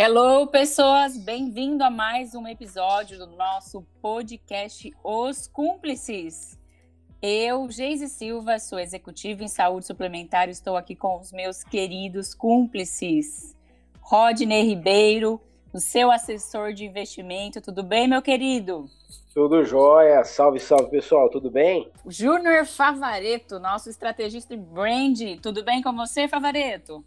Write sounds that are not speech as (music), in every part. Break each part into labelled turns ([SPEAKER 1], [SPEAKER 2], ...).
[SPEAKER 1] Hello, pessoas! Bem-vindo a mais um episódio do nosso podcast Os Cúmplices. Eu, Geise Silva, sou executiva em saúde suplementar, estou aqui com os meus queridos cúmplices. Rodney Ribeiro, o seu assessor de investimento. Tudo bem, meu querido?
[SPEAKER 2] Tudo jóia. Salve, salve, pessoal. Tudo bem?
[SPEAKER 1] Júnior Favareto, nosso estrategista de brand. Tudo bem com você, Favareto?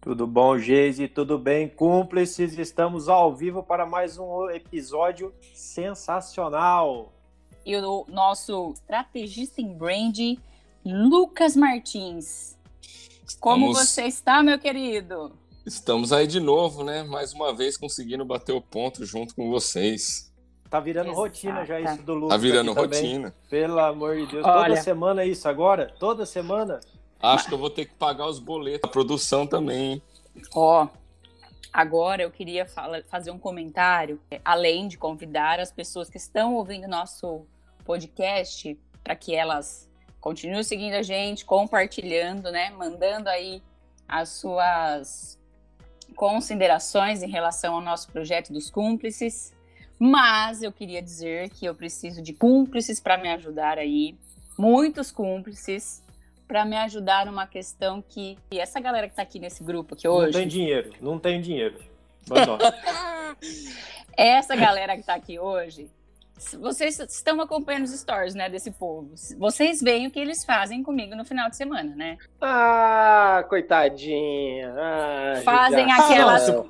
[SPEAKER 3] Tudo bom, Geise? Tudo bem, cúmplices? Estamos ao vivo para mais um episódio sensacional.
[SPEAKER 1] E o nosso estrategista em brand, Lucas Martins. Como Estamos... você está, meu querido?
[SPEAKER 4] Estamos aí de novo, né? Mais uma vez conseguindo bater o ponto junto com vocês.
[SPEAKER 3] Tá virando Exato. rotina já isso do Lucas.
[SPEAKER 4] Tá virando rotina.
[SPEAKER 3] Também. Pelo amor de Deus. Olha... Toda semana é isso agora? Toda semana?
[SPEAKER 4] Acho que eu vou ter que pagar os boletos, a produção também.
[SPEAKER 1] Ó, agora eu queria fala, fazer um comentário, além de convidar as pessoas que estão ouvindo nosso podcast para que elas continuem seguindo a gente, compartilhando, né, mandando aí as suas considerações em relação ao nosso projeto dos cúmplices. Mas eu queria dizer que eu preciso de cúmplices para me ajudar aí, muitos cúmplices para me ajudar numa questão que e essa galera que está aqui nesse grupo aqui hoje.
[SPEAKER 3] Não tem dinheiro, não tem dinheiro. (laughs)
[SPEAKER 1] essa galera que está aqui hoje, vocês estão acompanhando os stories, né, desse povo. Vocês veem o que eles fazem comigo no final de semana, né?
[SPEAKER 2] Ah, coitadinha. Ah,
[SPEAKER 1] fazem aquelas ah.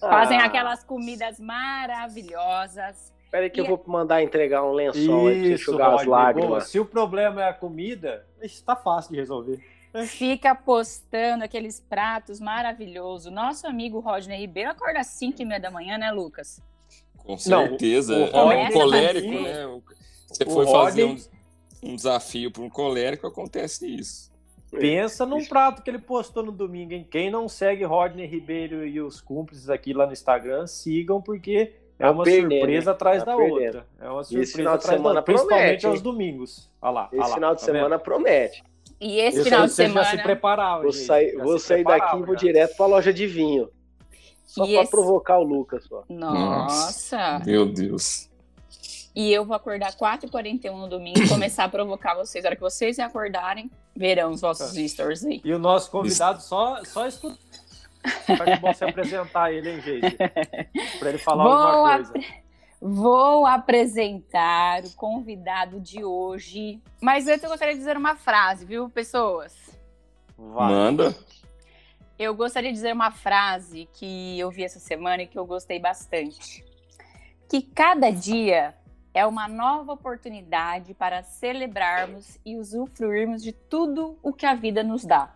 [SPEAKER 1] fazem aquelas comidas maravilhosas
[SPEAKER 2] Peraí que e... eu vou mandar entregar um lençol Isso, aí enxugar as lágrimas. Boa.
[SPEAKER 3] Se o problema é a comida, está fácil de resolver.
[SPEAKER 1] Fica postando aqueles pratos maravilhosos. Nosso amigo Rodney Ribeiro acorda às 5 e meia da manhã, né, Lucas?
[SPEAKER 4] Com certeza. Não, o, o é um colérico, né? Você foi fazer um, um desafio para um colérico, acontece isso.
[SPEAKER 3] Pensa num prato que ele postou no domingo, hein? Quem não segue Rodney Ribeiro e os cúmplices aqui lá no Instagram, sigam, porque é uma perdendo, surpresa atrás tá da perdendo. outra. É uma surpresa atrás da outra, principalmente aos domingos. Olha lá,
[SPEAKER 2] esse
[SPEAKER 3] lá,
[SPEAKER 2] final de tá semana vendo? promete.
[SPEAKER 1] E esse final de semana.
[SPEAKER 3] Já se preparava.
[SPEAKER 2] Vou sair, vou sair daqui e vou direto para a loja de vinho. Só para esse... provocar o Lucas. Só.
[SPEAKER 1] Nossa.
[SPEAKER 4] Meu Deus.
[SPEAKER 1] E eu vou acordar 4h41 no domingo e começar a provocar vocês. Na hora que vocês acordarem, verão os vossos tá. stories aí.
[SPEAKER 3] E o nosso convidado só, só escuta Acho bom se apresentar ele, hein, gente? (laughs) Para ele falar vou alguma coisa. Ap
[SPEAKER 1] vou apresentar o convidado de hoje. Mas antes eu gostaria de dizer uma frase, viu, pessoas?
[SPEAKER 4] Vai. Manda.
[SPEAKER 1] Eu gostaria de dizer uma frase que eu vi essa semana e que eu gostei bastante. Que cada dia é uma nova oportunidade para celebrarmos e usufruirmos de tudo o que a vida nos dá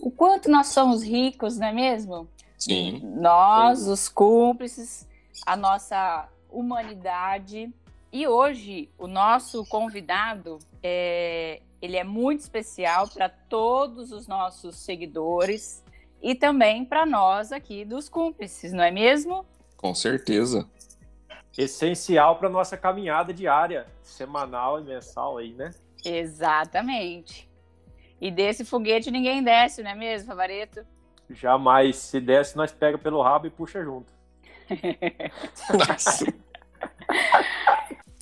[SPEAKER 1] o quanto nós somos ricos, não é mesmo?
[SPEAKER 4] Sim.
[SPEAKER 1] Nós, Sim. os cúmplices, a nossa humanidade. E hoje, o nosso convidado, é, ele é muito especial para todos os nossos seguidores e também para nós aqui dos cúmplices, não é mesmo?
[SPEAKER 4] Com certeza.
[SPEAKER 3] Essencial para nossa caminhada diária, semanal e mensal aí, né?
[SPEAKER 1] Exatamente. E desse foguete ninguém desce, não é mesmo, Favareto?
[SPEAKER 3] Jamais. Se desce, nós pega pelo rabo e puxa junto. (laughs)
[SPEAKER 1] Nossa.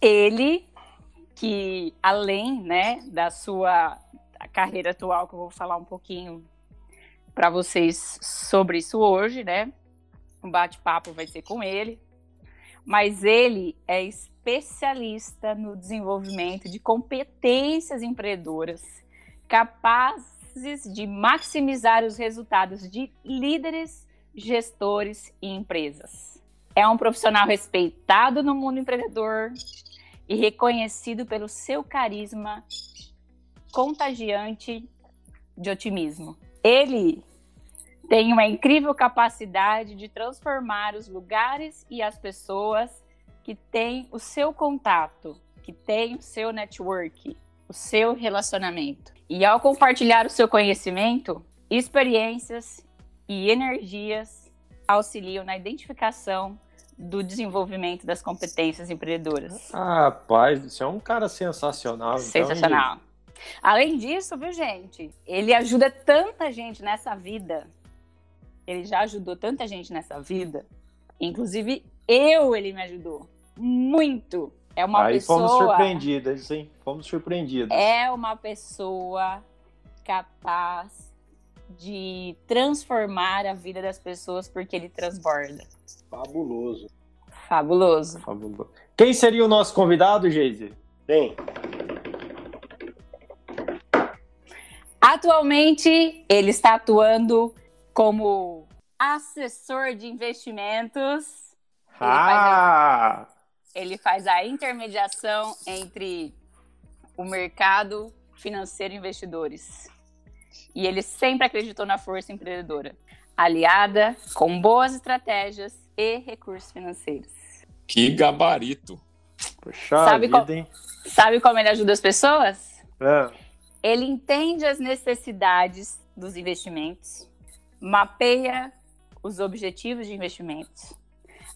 [SPEAKER 1] Ele, que além né, da sua carreira atual, que eu vou falar um pouquinho para vocês sobre isso hoje, né? Um bate-papo vai ser com ele. Mas ele é especialista no desenvolvimento de competências empreendedoras capazes de maximizar os resultados de líderes, gestores e empresas. É um profissional respeitado no mundo empreendedor e reconhecido pelo seu carisma contagiante de otimismo. Ele tem uma incrível capacidade de transformar os lugares e as pessoas que têm o seu contato, que têm o seu network, o seu relacionamento. E ao compartilhar o seu conhecimento, experiências e energias auxiliam na identificação do desenvolvimento das competências empreendedoras.
[SPEAKER 3] Ah, rapaz, isso é um cara sensacional. Então,
[SPEAKER 1] sensacional. Então, Além disso, viu, gente? Ele ajuda tanta gente nessa vida ele já ajudou tanta gente nessa vida, inclusive eu, ele me ajudou muito. É uma
[SPEAKER 3] Aí
[SPEAKER 1] pessoa.
[SPEAKER 3] fomos surpreendidas, hein? Fomos surpreendidas.
[SPEAKER 1] É uma pessoa capaz de transformar a vida das pessoas porque ele transborda.
[SPEAKER 2] Fabuloso.
[SPEAKER 1] Fabuloso.
[SPEAKER 3] Fabuloso. Quem seria o nosso convidado, Geise?
[SPEAKER 2] Bem.
[SPEAKER 1] Atualmente, ele está atuando como assessor de investimentos. Ele,
[SPEAKER 3] ah!
[SPEAKER 1] faz a, ele faz a intermediação entre o mercado financeiro e investidores. E ele sempre acreditou na força empreendedora, aliada com boas estratégias e recursos financeiros.
[SPEAKER 4] Que gabarito!
[SPEAKER 3] Puxa sabe, vida,
[SPEAKER 1] como, sabe como ele ajuda as pessoas?
[SPEAKER 3] É.
[SPEAKER 1] Ele entende as necessidades dos investimentos, mapeia os objetivos de investimentos,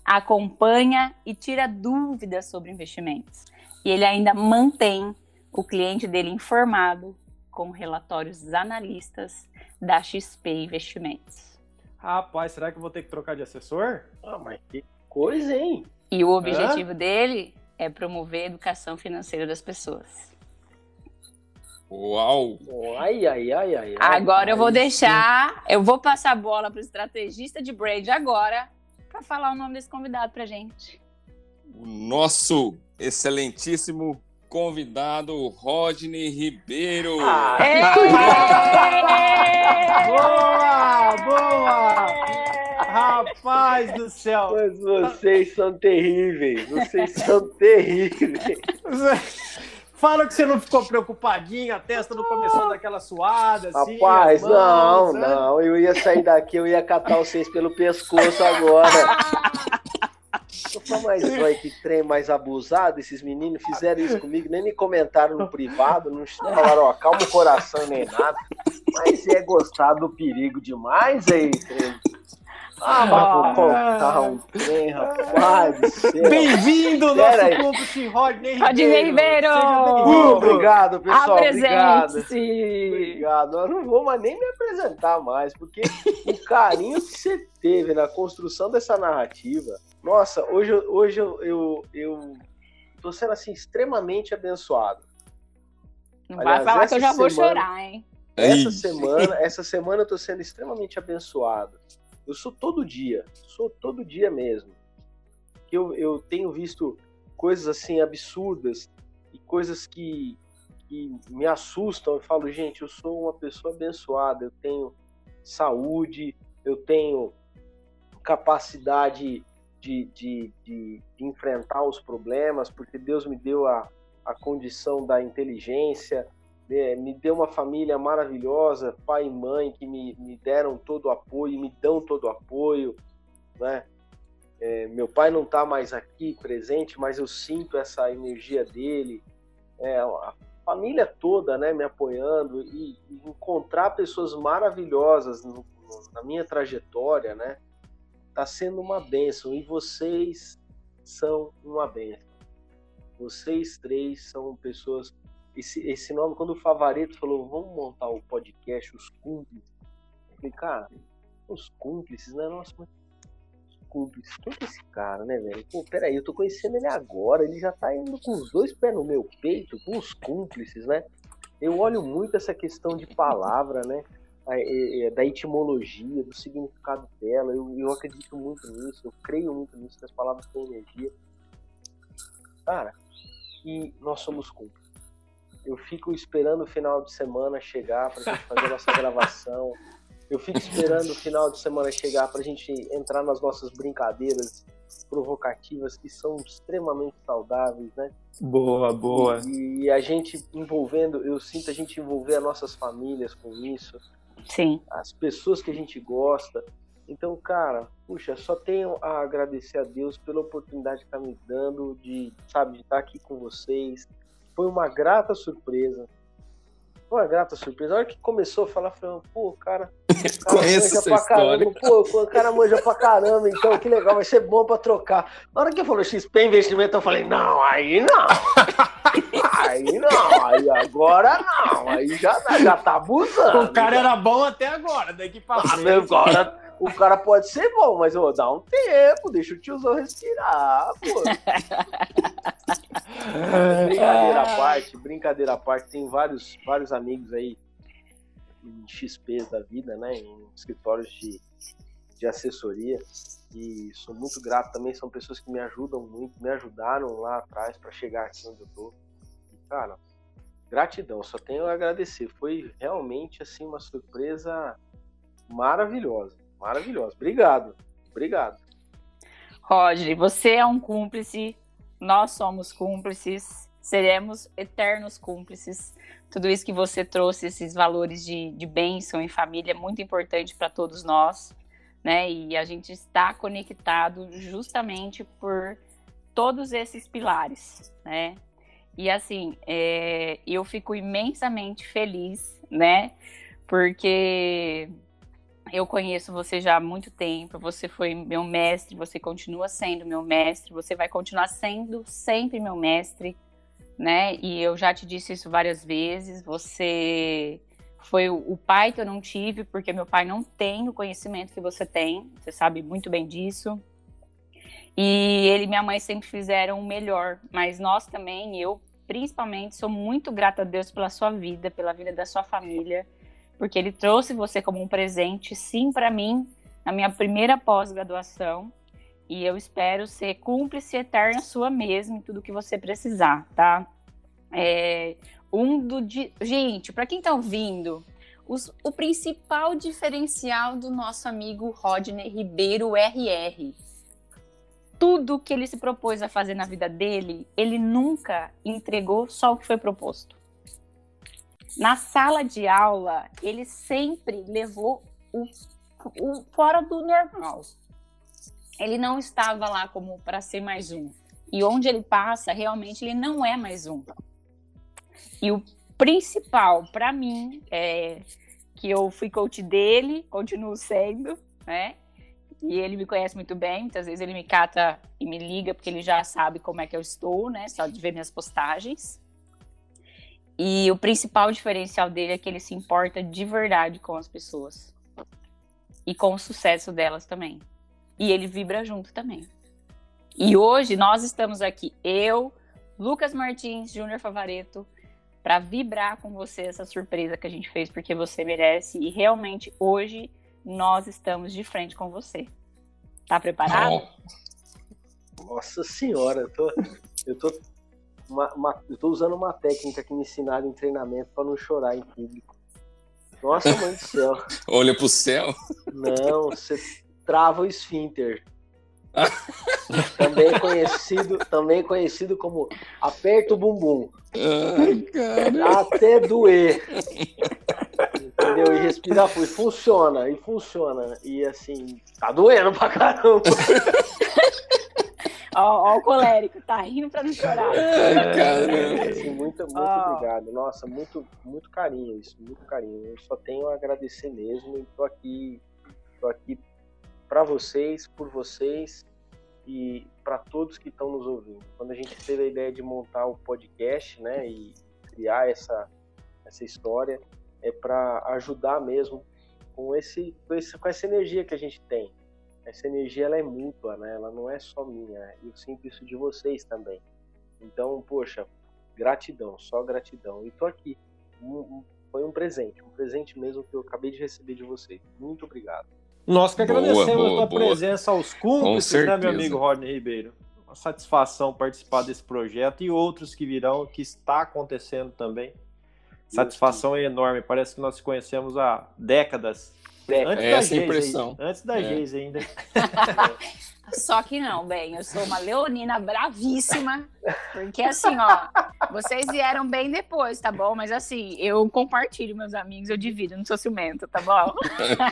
[SPEAKER 1] acompanha e tira dúvidas sobre investimentos. E ele ainda mantém o cliente dele informado com relatórios analistas da XP Investimentos.
[SPEAKER 3] Rapaz, será que eu vou ter que trocar de assessor?
[SPEAKER 2] Ah, mas que coisa, hein?
[SPEAKER 1] E o objetivo Hã? dele é promover a educação financeira das pessoas.
[SPEAKER 4] Uau!
[SPEAKER 2] Ai, ai, ai, ai.
[SPEAKER 1] Agora ai, eu vou deixar, eu vou passar a bola para o estrategista de braid agora para falar o nome desse convidado para gente.
[SPEAKER 4] O nosso excelentíssimo convidado Rodney Ribeiro. Ah, (laughs)
[SPEAKER 3] boa, boa! Rapaz do céu!
[SPEAKER 2] Mas vocês são terríveis, vocês são terríveis. (laughs)
[SPEAKER 3] Fala que você não ficou preocupadinho, a testa não começou daquela suada, assim.
[SPEAKER 2] Rapaz, mãos, não, né? não. Eu ia sair daqui, eu ia catar vocês pelo pescoço agora. Eu mas vai que trem mais abusado, esses meninos fizeram isso comigo, nem me comentaram no privado, não falaram, ó, calma o coração nem nada. Mas é gostar do perigo demais aí, trem. Ah, vou contar um trem, rapaz. (laughs)
[SPEAKER 3] Bem-vindo, nosso cúmplice Rodney Ribeiro.
[SPEAKER 1] Rodney Ribeiro.
[SPEAKER 2] Uh, obrigado, pessoal. Obrigado. Obrigado. Eu não vou mais nem me apresentar mais, porque o carinho que você teve na construção dessa narrativa. Nossa, hoje, hoje eu, eu, eu tô sendo assim extremamente abençoado.
[SPEAKER 1] Não Aliás, vai falar que eu já semana, vou chorar, hein?
[SPEAKER 2] Essa semana, essa semana eu tô sendo extremamente abençoado. Eu sou todo dia, sou todo dia mesmo. Eu, eu tenho visto coisas assim absurdas e coisas que, que me assustam. Eu falo, gente, eu sou uma pessoa abençoada, eu tenho saúde, eu tenho capacidade de, de, de, de enfrentar os problemas, porque Deus me deu a, a condição da inteligência, me deu uma família maravilhosa, pai e mãe que me, me deram todo o apoio, me dão todo o apoio, né? É, meu pai não está mais aqui presente, mas eu sinto essa energia dele, é, a família toda, né, me apoiando e, e encontrar pessoas maravilhosas no, no, na minha trajetória, né, tá sendo uma bênção e vocês são uma bênção. Vocês três são pessoas esse, esse nome, quando o Favareto falou, vamos montar o podcast Os Cúmplices, eu falei, cara, os cúmplices, né? Nossa, mas os cúmplices, quem é esse cara, né, velho? Pô, peraí, eu tô conhecendo ele agora, ele já tá indo com os dois pés no meu peito, com os cúmplices, né? Eu olho muito essa questão de palavra, né? da etimologia, do significado dela, eu, eu acredito muito nisso, eu creio muito nisso, que as palavras têm energia. Cara, e nós somos cúmplices eu fico esperando o final de semana chegar para a gente fazer a nossa (laughs) gravação. Eu fico esperando o final de semana chegar para a gente entrar nas nossas brincadeiras provocativas que são extremamente saudáveis, né?
[SPEAKER 3] Boa, boa.
[SPEAKER 2] E, e a gente envolvendo, eu sinto a gente envolver as nossas famílias com isso.
[SPEAKER 1] Sim.
[SPEAKER 2] As pessoas que a gente gosta. Então, cara, puxa, só tenho a agradecer a Deus pela oportunidade que está me dando de, sabe, de estar aqui com vocês, foi uma grata surpresa. Foi uma grata surpresa. A hora que começou a falar, falei, pô, o cara, (laughs)
[SPEAKER 4] cara Conheço história.
[SPEAKER 2] caramba. Pô, o cara manja pra caramba, então que legal, vai ser bom pra trocar. Na hora que falou XP investimento, eu falei, não, aí não. (laughs) aí não, aí agora não. Aí já, já tá abusando.
[SPEAKER 3] O cara era bom até agora, daqui pra
[SPEAKER 2] frente. Agora, o cara pode ser bom, mas ó, dá um tempo, deixa o tiozão respirar, pô. brincadeira à parte, brincadeira à parte, tem vários, vários amigos aí em XPs da vida, né? Em escritórios de, de assessoria. E sou muito grato também, são pessoas que me ajudam muito, me ajudaram lá atrás para chegar aqui onde eu tô. Cara, gratidão, só tenho a agradecer. Foi realmente assim uma surpresa maravilhosa, maravilhosa. Obrigado, obrigado.
[SPEAKER 1] Roger, você é um cúmplice, nós somos cúmplices, seremos eternos cúmplices. Tudo isso que você trouxe, esses valores de, de bênção em família, é muito importante para todos nós, né? E a gente está conectado justamente por todos esses pilares, né? E assim, é, eu fico imensamente feliz, né? Porque eu conheço você já há muito tempo, você foi meu mestre, você continua sendo meu mestre, você vai continuar sendo sempre meu mestre, né? E eu já te disse isso várias vezes, você foi o pai que eu não tive, porque meu pai não tem o conhecimento que você tem, você sabe muito bem disso. E ele e minha mãe sempre fizeram o melhor, mas nós também, eu principalmente, sou muito grata a Deus pela sua vida, pela vida da sua família, porque ele trouxe você como um presente, sim, para mim, na minha primeira pós-graduação. E eu espero ser cúmplice eterna sua mesmo em tudo que você precisar, tá? É, um do. Gente, para quem tá ouvindo, os, o principal diferencial do nosso amigo Rodney Ribeiro RR tudo que ele se propôs a fazer na vida dele, ele nunca entregou só o que foi proposto. Na sala de aula, ele sempre levou o, o fora do normal. Ele não estava lá como para ser mais um. E onde ele passa, realmente ele não é mais um. E o principal para mim é que eu fui coach dele, continuo sendo, né? E ele me conhece muito bem, muitas vezes ele me cata e me liga porque ele já sabe como é que eu estou, né? Só de ver minhas postagens. E o principal diferencial dele é que ele se importa de verdade com as pessoas. E com o sucesso delas também. E ele vibra junto também. E hoje nós estamos aqui, eu, Lucas Martins, Júnior Favareto, para vibrar com você essa surpresa que a gente fez, porque você merece. E realmente hoje nós estamos de frente com você. Tá preparado?
[SPEAKER 2] Nossa senhora, eu tô, eu tô, uma, uma, eu tô usando uma técnica que me ensinaram em treinamento para não chorar em público. Nossa, mãe do céu. (laughs)
[SPEAKER 4] Olha pro céu?
[SPEAKER 2] Não, você trava o esfíncter. (laughs) também conhecido, também conhecido como aperta o bumbum. Ai, Até doer. Entendeu? E respirar fundo. Funciona, e funciona. E assim, tá doendo pra caramba. (laughs)
[SPEAKER 1] Ó, ó, o colérico, tá rindo pra não chorar.
[SPEAKER 2] É, assim, muito, muito oh. obrigado. Nossa, muito, muito carinho isso, muito carinho. Eu só tenho a agradecer mesmo e tô aqui, tô aqui para vocês, por vocês e para todos que estão nos ouvindo. Quando a gente teve a ideia de montar o podcast, né, e criar essa essa história, é para ajudar mesmo com esse, com esse com essa energia que a gente tem. Essa energia ela é mútua, né? Ela não é só minha. Eu sinto isso de vocês também. Então, poxa, gratidão, só gratidão. E tô aqui. Um, um, foi um presente, um presente mesmo que eu acabei de receber de vocês. Muito obrigado.
[SPEAKER 3] Nós que agradecemos boa, boa, a tua boa. presença aos cúmplices, né, meu amigo Rodney Ribeiro? Uma satisfação participar desse projeto e outros que virão, que está acontecendo também. Satisfação é enorme. Parece que nós conhecemos há décadas.
[SPEAKER 4] Antes é da essa impressão.
[SPEAKER 3] Antes da é. Geis ainda. (laughs)
[SPEAKER 1] Só que não, bem, eu sou uma leonina bravíssima, porque assim, ó, vocês vieram bem depois, tá bom? Mas assim, eu compartilho meus amigos, eu divido, não sou ciumento, tá bom?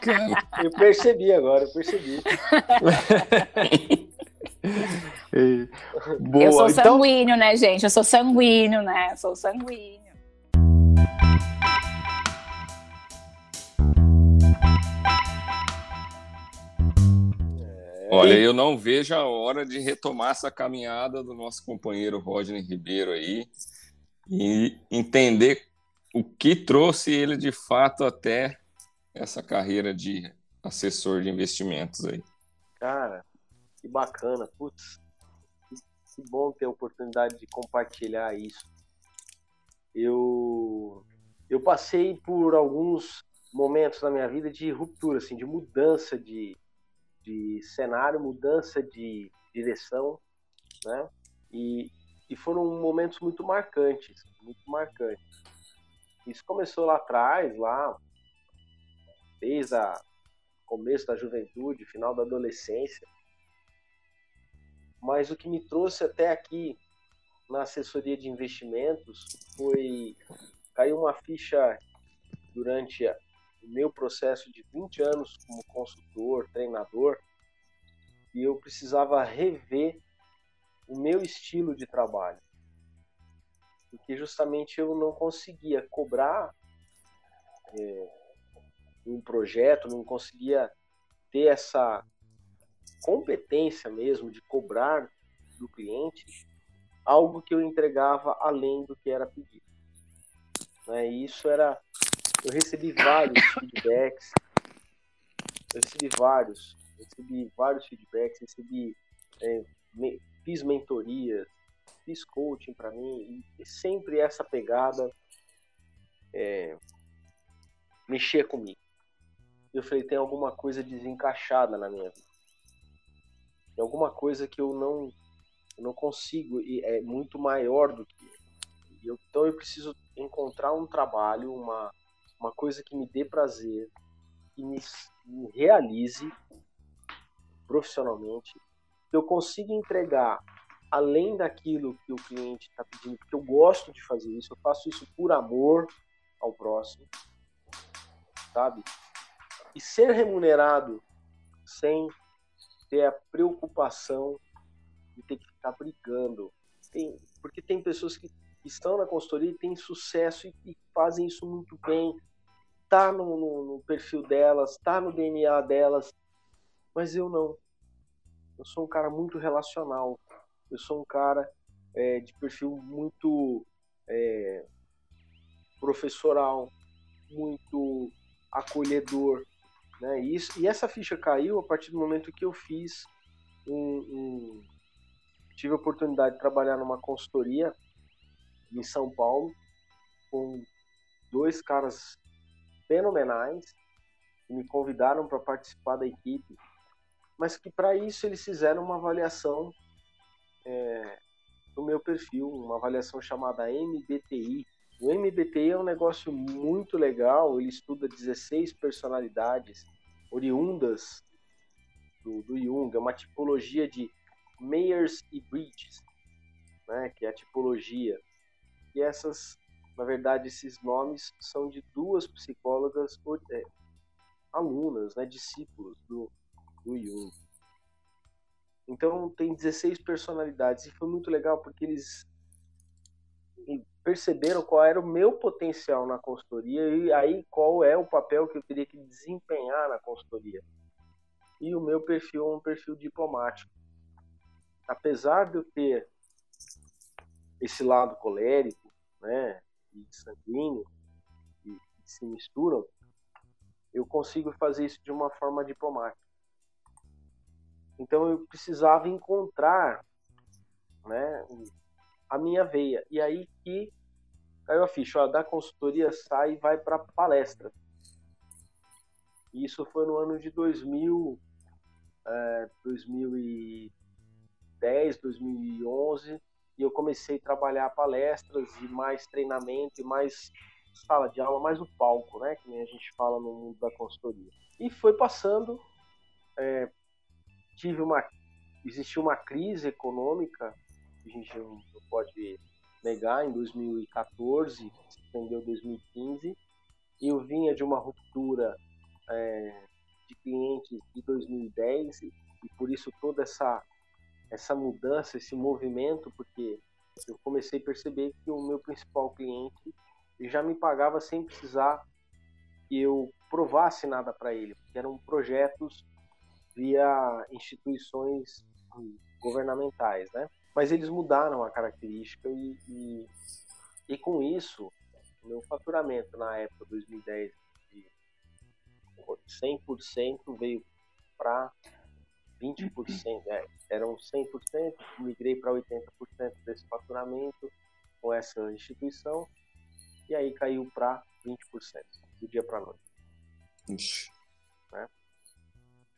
[SPEAKER 1] (laughs)
[SPEAKER 2] eu percebi agora, eu percebi.
[SPEAKER 1] Boa. (laughs) Eu sou então sanguíneo, então... né, gente? Eu sou sanguíneo, né? Eu sou sanguíneo.
[SPEAKER 4] Olha, eu não vejo a hora de retomar essa caminhada do nosso companheiro Rodney Ribeiro aí e entender o que trouxe ele de fato até essa carreira de assessor de investimentos aí.
[SPEAKER 2] Cara, que bacana, putz, que bom ter a oportunidade de compartilhar isso. Eu eu passei por alguns momentos na minha vida de ruptura, assim, de mudança de, de cenário, mudança de direção, né? E, e foram momentos muito marcantes, muito marcantes. Isso começou lá atrás, lá desde o começo da juventude, final da adolescência. Mas o que me trouxe até aqui na assessoria de investimentos foi caiu uma ficha durante o meu processo de 20 anos como consultor, treinador, e eu precisava rever o meu estilo de trabalho. Porque justamente eu não conseguia cobrar é, um projeto, não conseguia ter essa competência mesmo de cobrar do cliente algo que eu entregava além do que era pedido. Né? E isso era. Eu recebi vários (coughs) feedbacks, eu recebi vários, recebi vários feedbacks, recebi, é, me, fiz mentorias, fiz coaching para mim, e, sempre essa pegada é, mexia comigo. Eu falei, tem alguma coisa desencaixada na minha vida. Tem alguma coisa que eu não, eu não consigo, e é muito maior do que eu. Então eu preciso encontrar um trabalho, uma, uma coisa que me dê prazer, que me, me realize profissionalmente, que eu consiga entregar além daquilo que o cliente está pedindo, porque eu gosto de fazer isso, eu faço isso por amor ao próximo, sabe? E ser remunerado sem ter a preocupação de ter que ficar brigando. Tem, porque tem pessoas que estão na consultoria e têm sucesso e, e fazem isso muito bem. Tá no, no, no perfil delas, tá no DNA delas, mas eu não. Eu sou um cara muito relacional. Eu sou um cara é, de perfil muito é, professoral, muito acolhedor. Né? E, isso, e essa ficha caiu a partir do momento que eu fiz um, um tive a oportunidade de trabalhar numa consultoria em São Paulo, com dois caras fenomenais que me convidaram para participar da equipe, mas que para isso eles fizeram uma avaliação é, do meu perfil, uma avaliação chamada MBTI. O MBTI é um negócio muito legal, ele estuda 16 personalidades oriundas do, do Jung, é uma tipologia de Myers e Bridges, né, que é a tipologia e essas, na verdade, esses nomes são de duas psicólogas é, alunas, né, discípulos do, do Jung. Então tem 16 personalidades e foi muito legal porque eles perceberam qual era o meu potencial na consultoria e aí qual é o papel que eu teria que desempenhar na consultoria. E o meu perfil é um perfil diplomático. Apesar de eu ter esse lado colérico, né, e sanguíneo, que, se misturam, eu consigo fazer isso de uma forma diplomática. Então eu precisava encontrar, né, a minha veia. E aí que caiu a ficha, ó, da consultoria sai e vai para palestra. E isso foi no ano de 2000, é, 2010, 2011 e eu comecei a trabalhar palestras e mais treinamento e mais sala de aula, mais o palco, né, que nem a gente fala no mundo da consultoria. E foi passando, é, tive uma, existiu uma crise econômica, que a gente não pode negar, em 2014, se estendeu 2015, e eu vinha de uma ruptura é, de clientes de 2010 e por isso toda essa essa mudança, esse movimento, porque eu comecei a perceber que o meu principal cliente já me pagava sem precisar que eu provasse nada para ele, porque eram projetos via instituições governamentais, né? Mas eles mudaram a característica e, e, e com isso, o meu faturamento na época 2010 de 100% veio para 20%, é, eram 100%, migrei para 80% desse faturamento com essa instituição, e aí caiu para 20%, do dia para a noite. Né?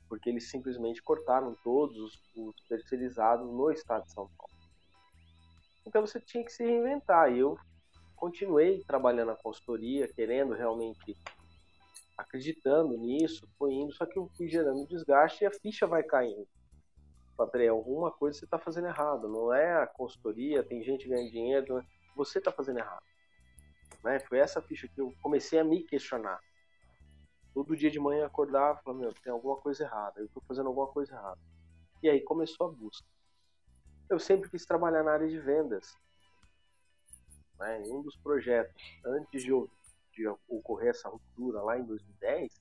[SPEAKER 2] Porque eles simplesmente cortaram todos os, os terceirizados no estado de São Paulo. Então você tinha que se reinventar, e eu continuei trabalhando na consultoria, querendo realmente acreditando nisso, foi indo, só que eu fui gerando desgaste e a ficha vai caindo. Falei, alguma coisa você está fazendo errado, não é a consultoria, tem gente ganhando dinheiro, é, você está fazendo errado. Né? Foi essa ficha que eu comecei a me questionar. Todo dia de manhã acordava e falava, meu, tem alguma coisa errada, eu estou fazendo alguma coisa errada. E aí começou a busca. Eu sempre quis trabalhar na área de vendas. Né? Um dos projetos, antes de eu de ocorrer essa ruptura lá em 2010,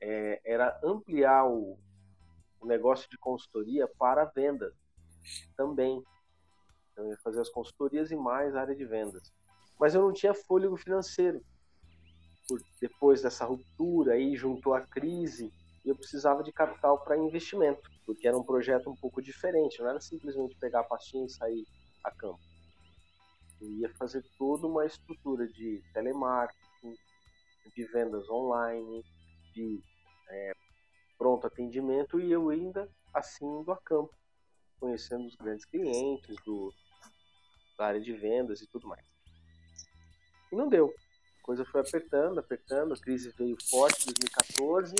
[SPEAKER 2] é, era ampliar o, o, negócio de consultoria para vendas também. Então, eu ia fazer as consultorias e mais área de vendas. Mas eu não tinha fôlego financeiro. Por, depois dessa ruptura, aí juntou a crise, eu precisava de capital para investimento, porque era um projeto um pouco diferente, não era simplesmente pegar a pastinha e sair a campo. Eu ia fazer toda uma estrutura de telemarketing, de vendas online, de é, pronto atendimento e eu ainda assim indo a campo, conhecendo os grandes clientes do, da área de vendas e tudo mais. E não deu. A coisa foi apertando, apertando, a crise veio forte em 2014.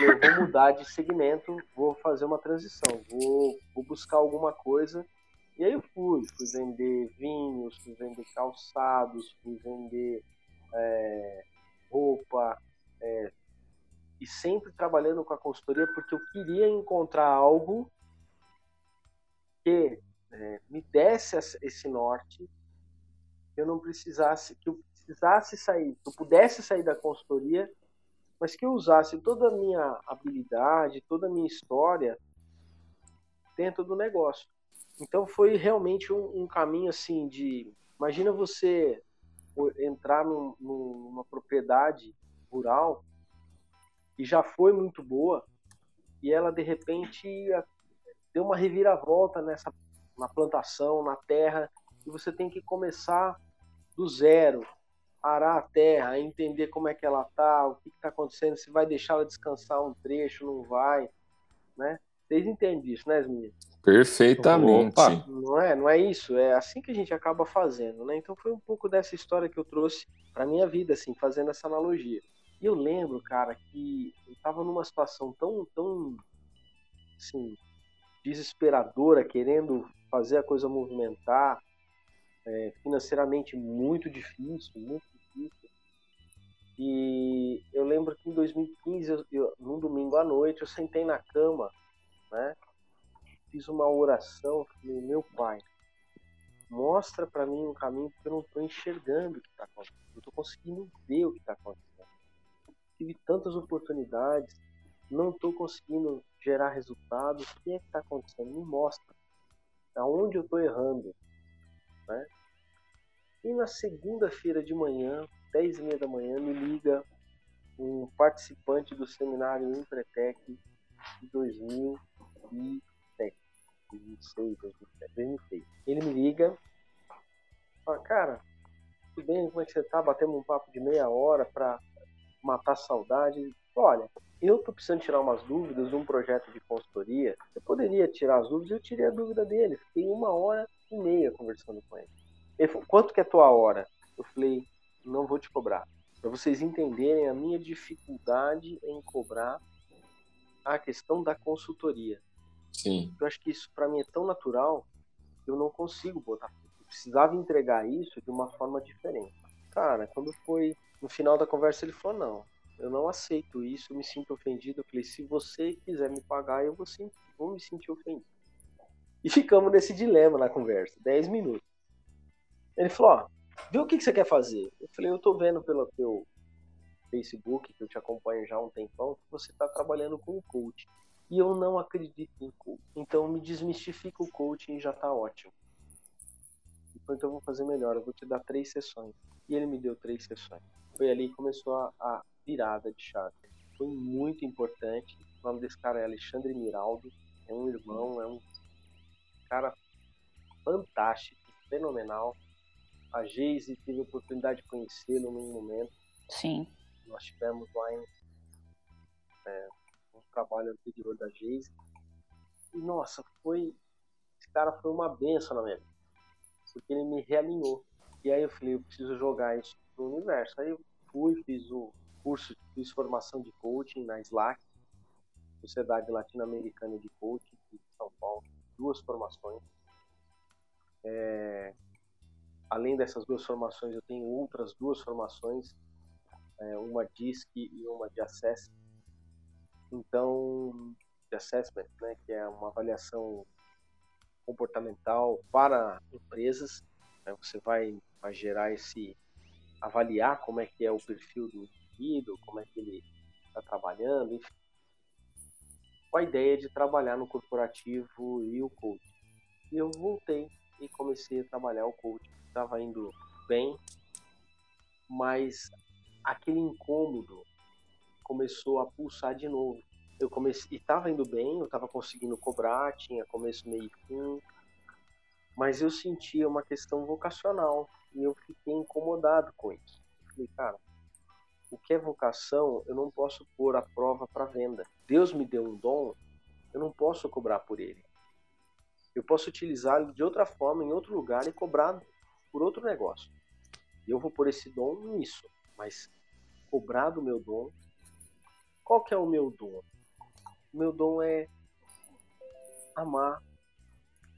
[SPEAKER 2] Eu vou mudar de segmento, vou fazer uma transição, vou, vou buscar alguma coisa e aí eu fui, fui vender vinhos, fui vender calçados, fui vender é, roupa, é, e sempre trabalhando com a consultoria porque eu queria encontrar algo que é, me desse esse norte, que eu não precisasse, que eu precisasse sair, que eu pudesse sair da consultoria, mas que eu usasse toda a minha habilidade, toda a minha história dentro do negócio. Então foi realmente um, um caminho assim de. Imagina você entrar num, numa propriedade rural que já foi muito boa e ela de repente deu uma reviravolta nessa na plantação, na terra, e você tem que começar do zero, arar a terra, entender como é que ela tá, o que está acontecendo, se vai deixar ela descansar um trecho, não vai, né? Vocês entendem isso, né, meninos?
[SPEAKER 4] Perfeitamente. Opa,
[SPEAKER 2] não é, não é isso, é assim que a gente acaba fazendo, né? Então foi um pouco dessa história que eu trouxe para minha vida, assim, fazendo essa analogia. E eu lembro, cara, que eu tava numa situação tão, tão, assim, desesperadora, querendo fazer a coisa movimentar, é, financeiramente muito difícil, muito difícil. E eu lembro que em 2015, eu, eu, num domingo à noite, eu sentei na cama, né? fiz uma oração, falei, meu pai, mostra para mim um caminho que eu não estou enxergando o que está acontecendo, não estou conseguindo ver o que está acontecendo. Tive tantas oportunidades, não estou conseguindo gerar resultados, o que é que está acontecendo? Me mostra. Aonde eu estou errando? Né? E na segunda-feira de manhã, 10 e meia da manhã, me liga um participante do seminário Empretec de 2000 e 2006, 2007, Ele me liga, fala, cara, tudo bem, como é que você tá? Batemos um papo de meia hora pra matar a saudade. Olha, eu tô precisando tirar umas dúvidas de um projeto de consultoria. Eu poderia tirar as dúvidas, eu tirei a dúvida dele. Fiquei uma hora e meia conversando com ele. Ele falou, quanto que é tua hora? Eu falei, não vou te cobrar. Para vocês entenderem a minha dificuldade em cobrar a questão da consultoria.
[SPEAKER 4] Sim.
[SPEAKER 2] Eu acho que isso para mim é tão natural que eu não consigo botar. Eu precisava entregar isso de uma forma diferente. Cara, quando foi no final da conversa, ele falou: não, eu não aceito isso, eu me sinto ofendido. Eu falei: se você quiser me pagar, eu vou, vou me sentir ofendido. E ficamos nesse dilema na conversa, 10 minutos. Ele falou: vê o que, que você quer fazer. Eu falei: eu tô vendo pelo teu Facebook, que eu te acompanho já há um tempão, que você está trabalhando com o coach. E eu não acredito em coaching. Então me desmistifica o coaching e já tá ótimo. Então eu vou fazer melhor, eu vou te dar três sessões. E ele me deu três sessões. Foi ali que começou a, a virada de chave. foi muito importante. O nome desse cara é Alexandre Miraldo, é um irmão, é um cara fantástico, fenomenal. A Geise teve a oportunidade de conhecê-lo num momento.
[SPEAKER 1] Sim.
[SPEAKER 2] Nós tivemos lá em é, trabalho anterior da Geise. E nossa, foi. Esse cara foi uma benção na minha vida. Porque ele me realinhou. E aí eu falei, eu preciso jogar isso pro universo. Aí eu fui, fiz o curso, fiz formação de coaching na SLAC, Sociedade Latino-Americana de Coaching de São Paulo, duas formações. É, além dessas duas formações, eu tenho outras duas formações, é, uma DISC e uma de Assess. Então, de Assessment, né, que é uma avaliação comportamental para empresas. Né, você vai, vai gerar esse avaliar como é que é o perfil do indivíduo, como é que ele está trabalhando, enfim. Com a ideia de trabalhar no corporativo e o coach. E eu voltei e comecei a trabalhar o coach. Estava indo bem, mas aquele incômodo começou a pulsar de novo. Eu comecei, e estava indo bem, eu estava conseguindo cobrar, tinha começo, meio fim, mas eu sentia uma questão vocacional e eu fiquei incomodado com isso. falei, cara, o que é vocação, eu não posso pôr a prova para venda. Deus me deu um dom, eu não posso cobrar por ele. Eu posso utilizá-lo de outra forma, em outro lugar e cobrar por outro negócio. Eu vou pôr esse dom nisso, mas cobrar do meu dom. Qual que é o meu dom? O meu dom é amar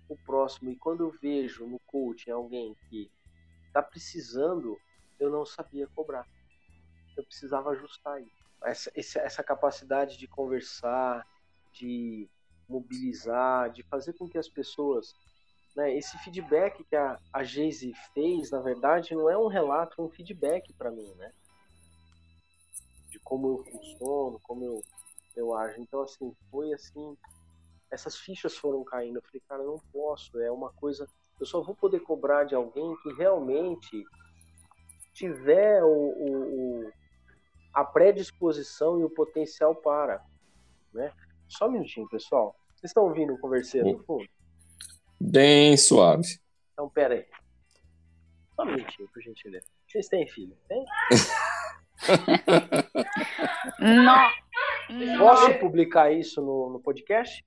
[SPEAKER 2] o próximo. E quando eu vejo no coaching alguém que está precisando, eu não sabia cobrar. Eu precisava ajustar isso. Essa, essa capacidade de conversar, de mobilizar, de fazer com que as pessoas. Né, esse feedback que a, a Geise fez, na verdade, não é um relato, é um feedback para mim, né? Como eu funciono, como eu, eu ajo. Então, assim, foi assim. Essas fichas foram caindo. Eu falei, cara, eu não posso. É uma coisa eu só vou poder cobrar de alguém que realmente tiver o, o, o a predisposição e o potencial para. Né? Só um minutinho, pessoal. Vocês estão ouvindo o converseiro no fundo?
[SPEAKER 4] Bem suave.
[SPEAKER 2] Então, pera aí. Só um minutinho, por gentileza. Vocês têm filho? Tem? (laughs)
[SPEAKER 1] Não.
[SPEAKER 2] Posso publicar isso no, no podcast?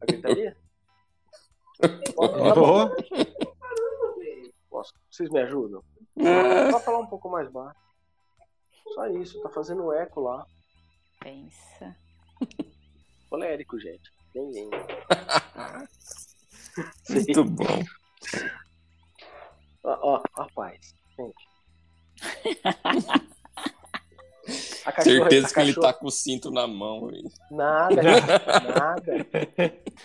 [SPEAKER 2] A gritaria?
[SPEAKER 3] Oh.
[SPEAKER 2] Posso? Vocês me ajudam? Só falar um pouco mais baixo. Só isso, tá fazendo eco lá.
[SPEAKER 1] Pensa.
[SPEAKER 2] Colérico, gente. Ninguém. (laughs)
[SPEAKER 4] Muito bom.
[SPEAKER 2] Ó, ó, rapaz. Gente. (laughs)
[SPEAKER 4] Certeza que ele tá com o cinto na mão. Aí.
[SPEAKER 2] Nada, (laughs) nada.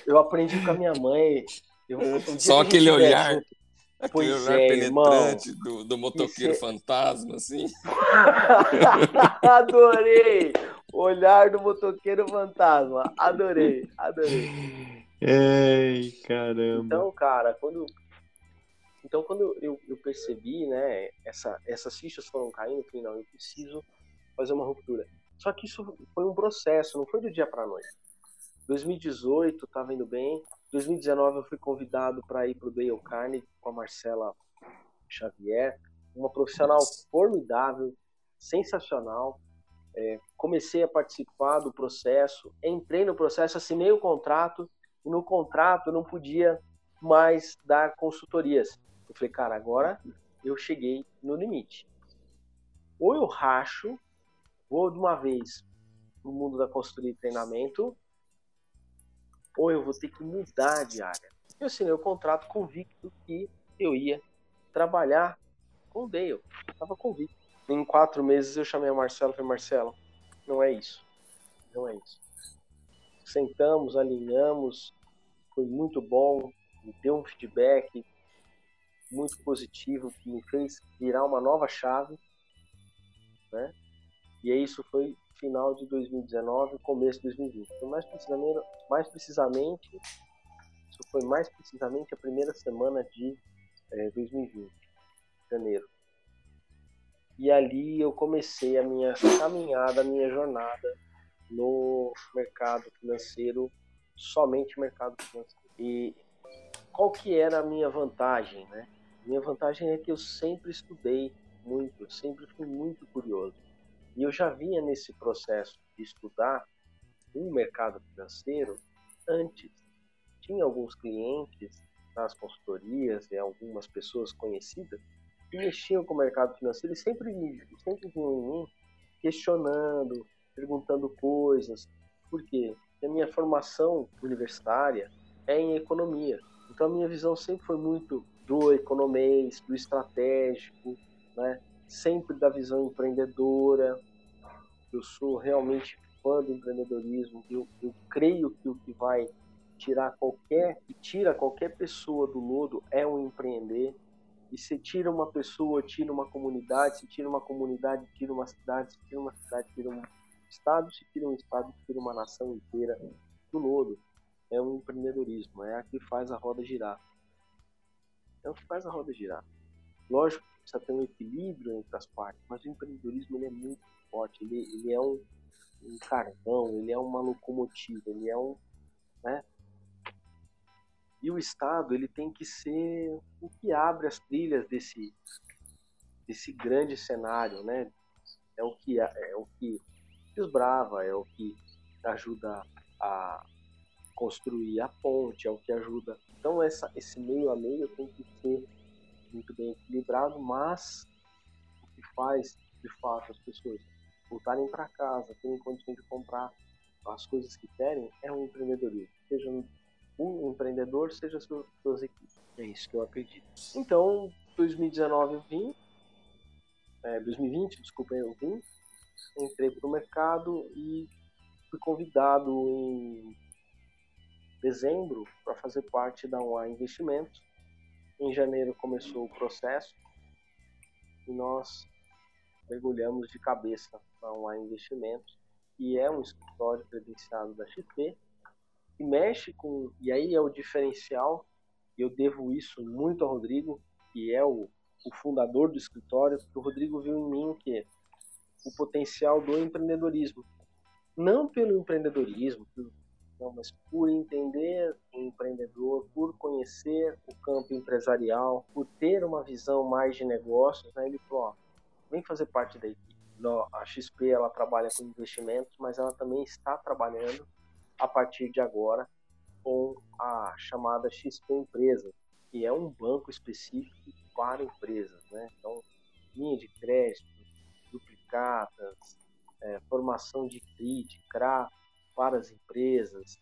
[SPEAKER 2] Eu aprendi com a minha mãe. Eu, um
[SPEAKER 4] Só aquele olhar. Junto. Aquele olhar é, penetrante do, do motoqueiro é... fantasma, assim. (laughs)
[SPEAKER 2] adorei! Olhar do motoqueiro fantasma. Adorei, adorei.
[SPEAKER 3] Ei, caramba.
[SPEAKER 2] Então, cara, quando. Então, quando eu, eu percebi, né, essa, essas fichas foram caindo, eu falei, não, eu preciso fazer uma ruptura. Só que isso foi um processo, não foi do dia para noite. 2018 estava indo bem. 2019 eu fui convidado para ir para o Dale Carnegie com a Marcela Xavier, uma profissional formidável, sensacional. É, comecei a participar do processo, entrei no processo, assinei o contrato e no contrato eu não podia mais dar consultorias. Eu falei, cara, agora eu cheguei no limite. Ou eu racho vou de uma vez no mundo da consultoria e treinamento, ou eu vou ter que mudar de área. Eu assinei o contrato convicto que eu ia trabalhar com o Dale. Estava convicto. Em quatro meses eu chamei a Marcelo e falei, Marcelo, não é isso. Não é isso. Sentamos, alinhamos, foi muito bom, me deu um feedback muito positivo que me fez virar uma nova chave, né? E isso foi final de 2019, começo de 2020. Então, mais precisamente, mais precisamente, isso foi mais precisamente a primeira semana de é, 2020, janeiro. E ali eu comecei a minha caminhada, a minha jornada no mercado financeiro, somente mercado financeiro. E qual que era a minha vantagem, né? Minha vantagem é que eu sempre estudei muito, sempre fui muito curioso. E eu já vinha nesse processo de estudar o mercado financeiro antes. Tinha alguns clientes nas consultorias e algumas pessoas conhecidas que mexiam com o mercado financeiro e sempre, sempre vinham em mim questionando, perguntando coisas. Por quê? Porque a minha formação universitária é em economia. Então a minha visão sempre foi muito do economês, do estratégico, né? sempre da visão empreendedora. Eu sou realmente fã do empreendedorismo. Eu, eu creio que o que vai tirar qualquer, que tira qualquer pessoa do lodo é o um empreender. E se tira uma pessoa, tira uma comunidade, se tira uma comunidade, tira uma cidade, se tira uma cidade, tira um estado, se tira um estado, tira uma nação inteira do lodo. É um empreendedorismo, é a que faz a roda girar. É o que faz a roda girar. Lógico que precisa ter um equilíbrio entre as partes, mas o empreendedorismo ele é muito forte, ele, ele é um, um carvão, ele é uma locomotiva, ele é um, né, e o Estado ele tem que ser o que abre as trilhas desse, desse grande cenário, né? É o que é o que desbrava, é o que ajuda a construir a ponte, é o que ajuda. Então essa, esse meio a meio tem que ser muito bem equilibrado, mas o que faz de fato as pessoas voltarem para casa, terem condições de comprar as coisas que querem, é um empreendedorismo, seja um empreendedor, seja suas, suas equipes. É isso que eu acredito. Então, 2019 eu vim, é, 2020, desculpa, eu vim, entrei para o mercado e fui convidado em dezembro para fazer parte da UA Investimentos. Em janeiro começou o processo e nós mergulhamos de cabeça na UA Investimentos, que é um escritório credenciado da XP, que mexe com. E aí é o diferencial, eu devo isso muito ao Rodrigo, que é o, o fundador do escritório, porque o Rodrigo viu em mim o quê? O potencial do empreendedorismo. Não pelo empreendedorismo, não, mas por entender o empreendedor, por conhecer o campo empresarial, por ter uma visão mais de negócios, né? ele falou, vem fazer parte da equipe. A XP ela trabalha com investimentos, mas ela também está trabalhando a partir de agora com a chamada XP Empresa, que é um banco específico para empresas, né? Então, linha de crédito, duplicadas, é, formação de CRI, de CRA para as empresas,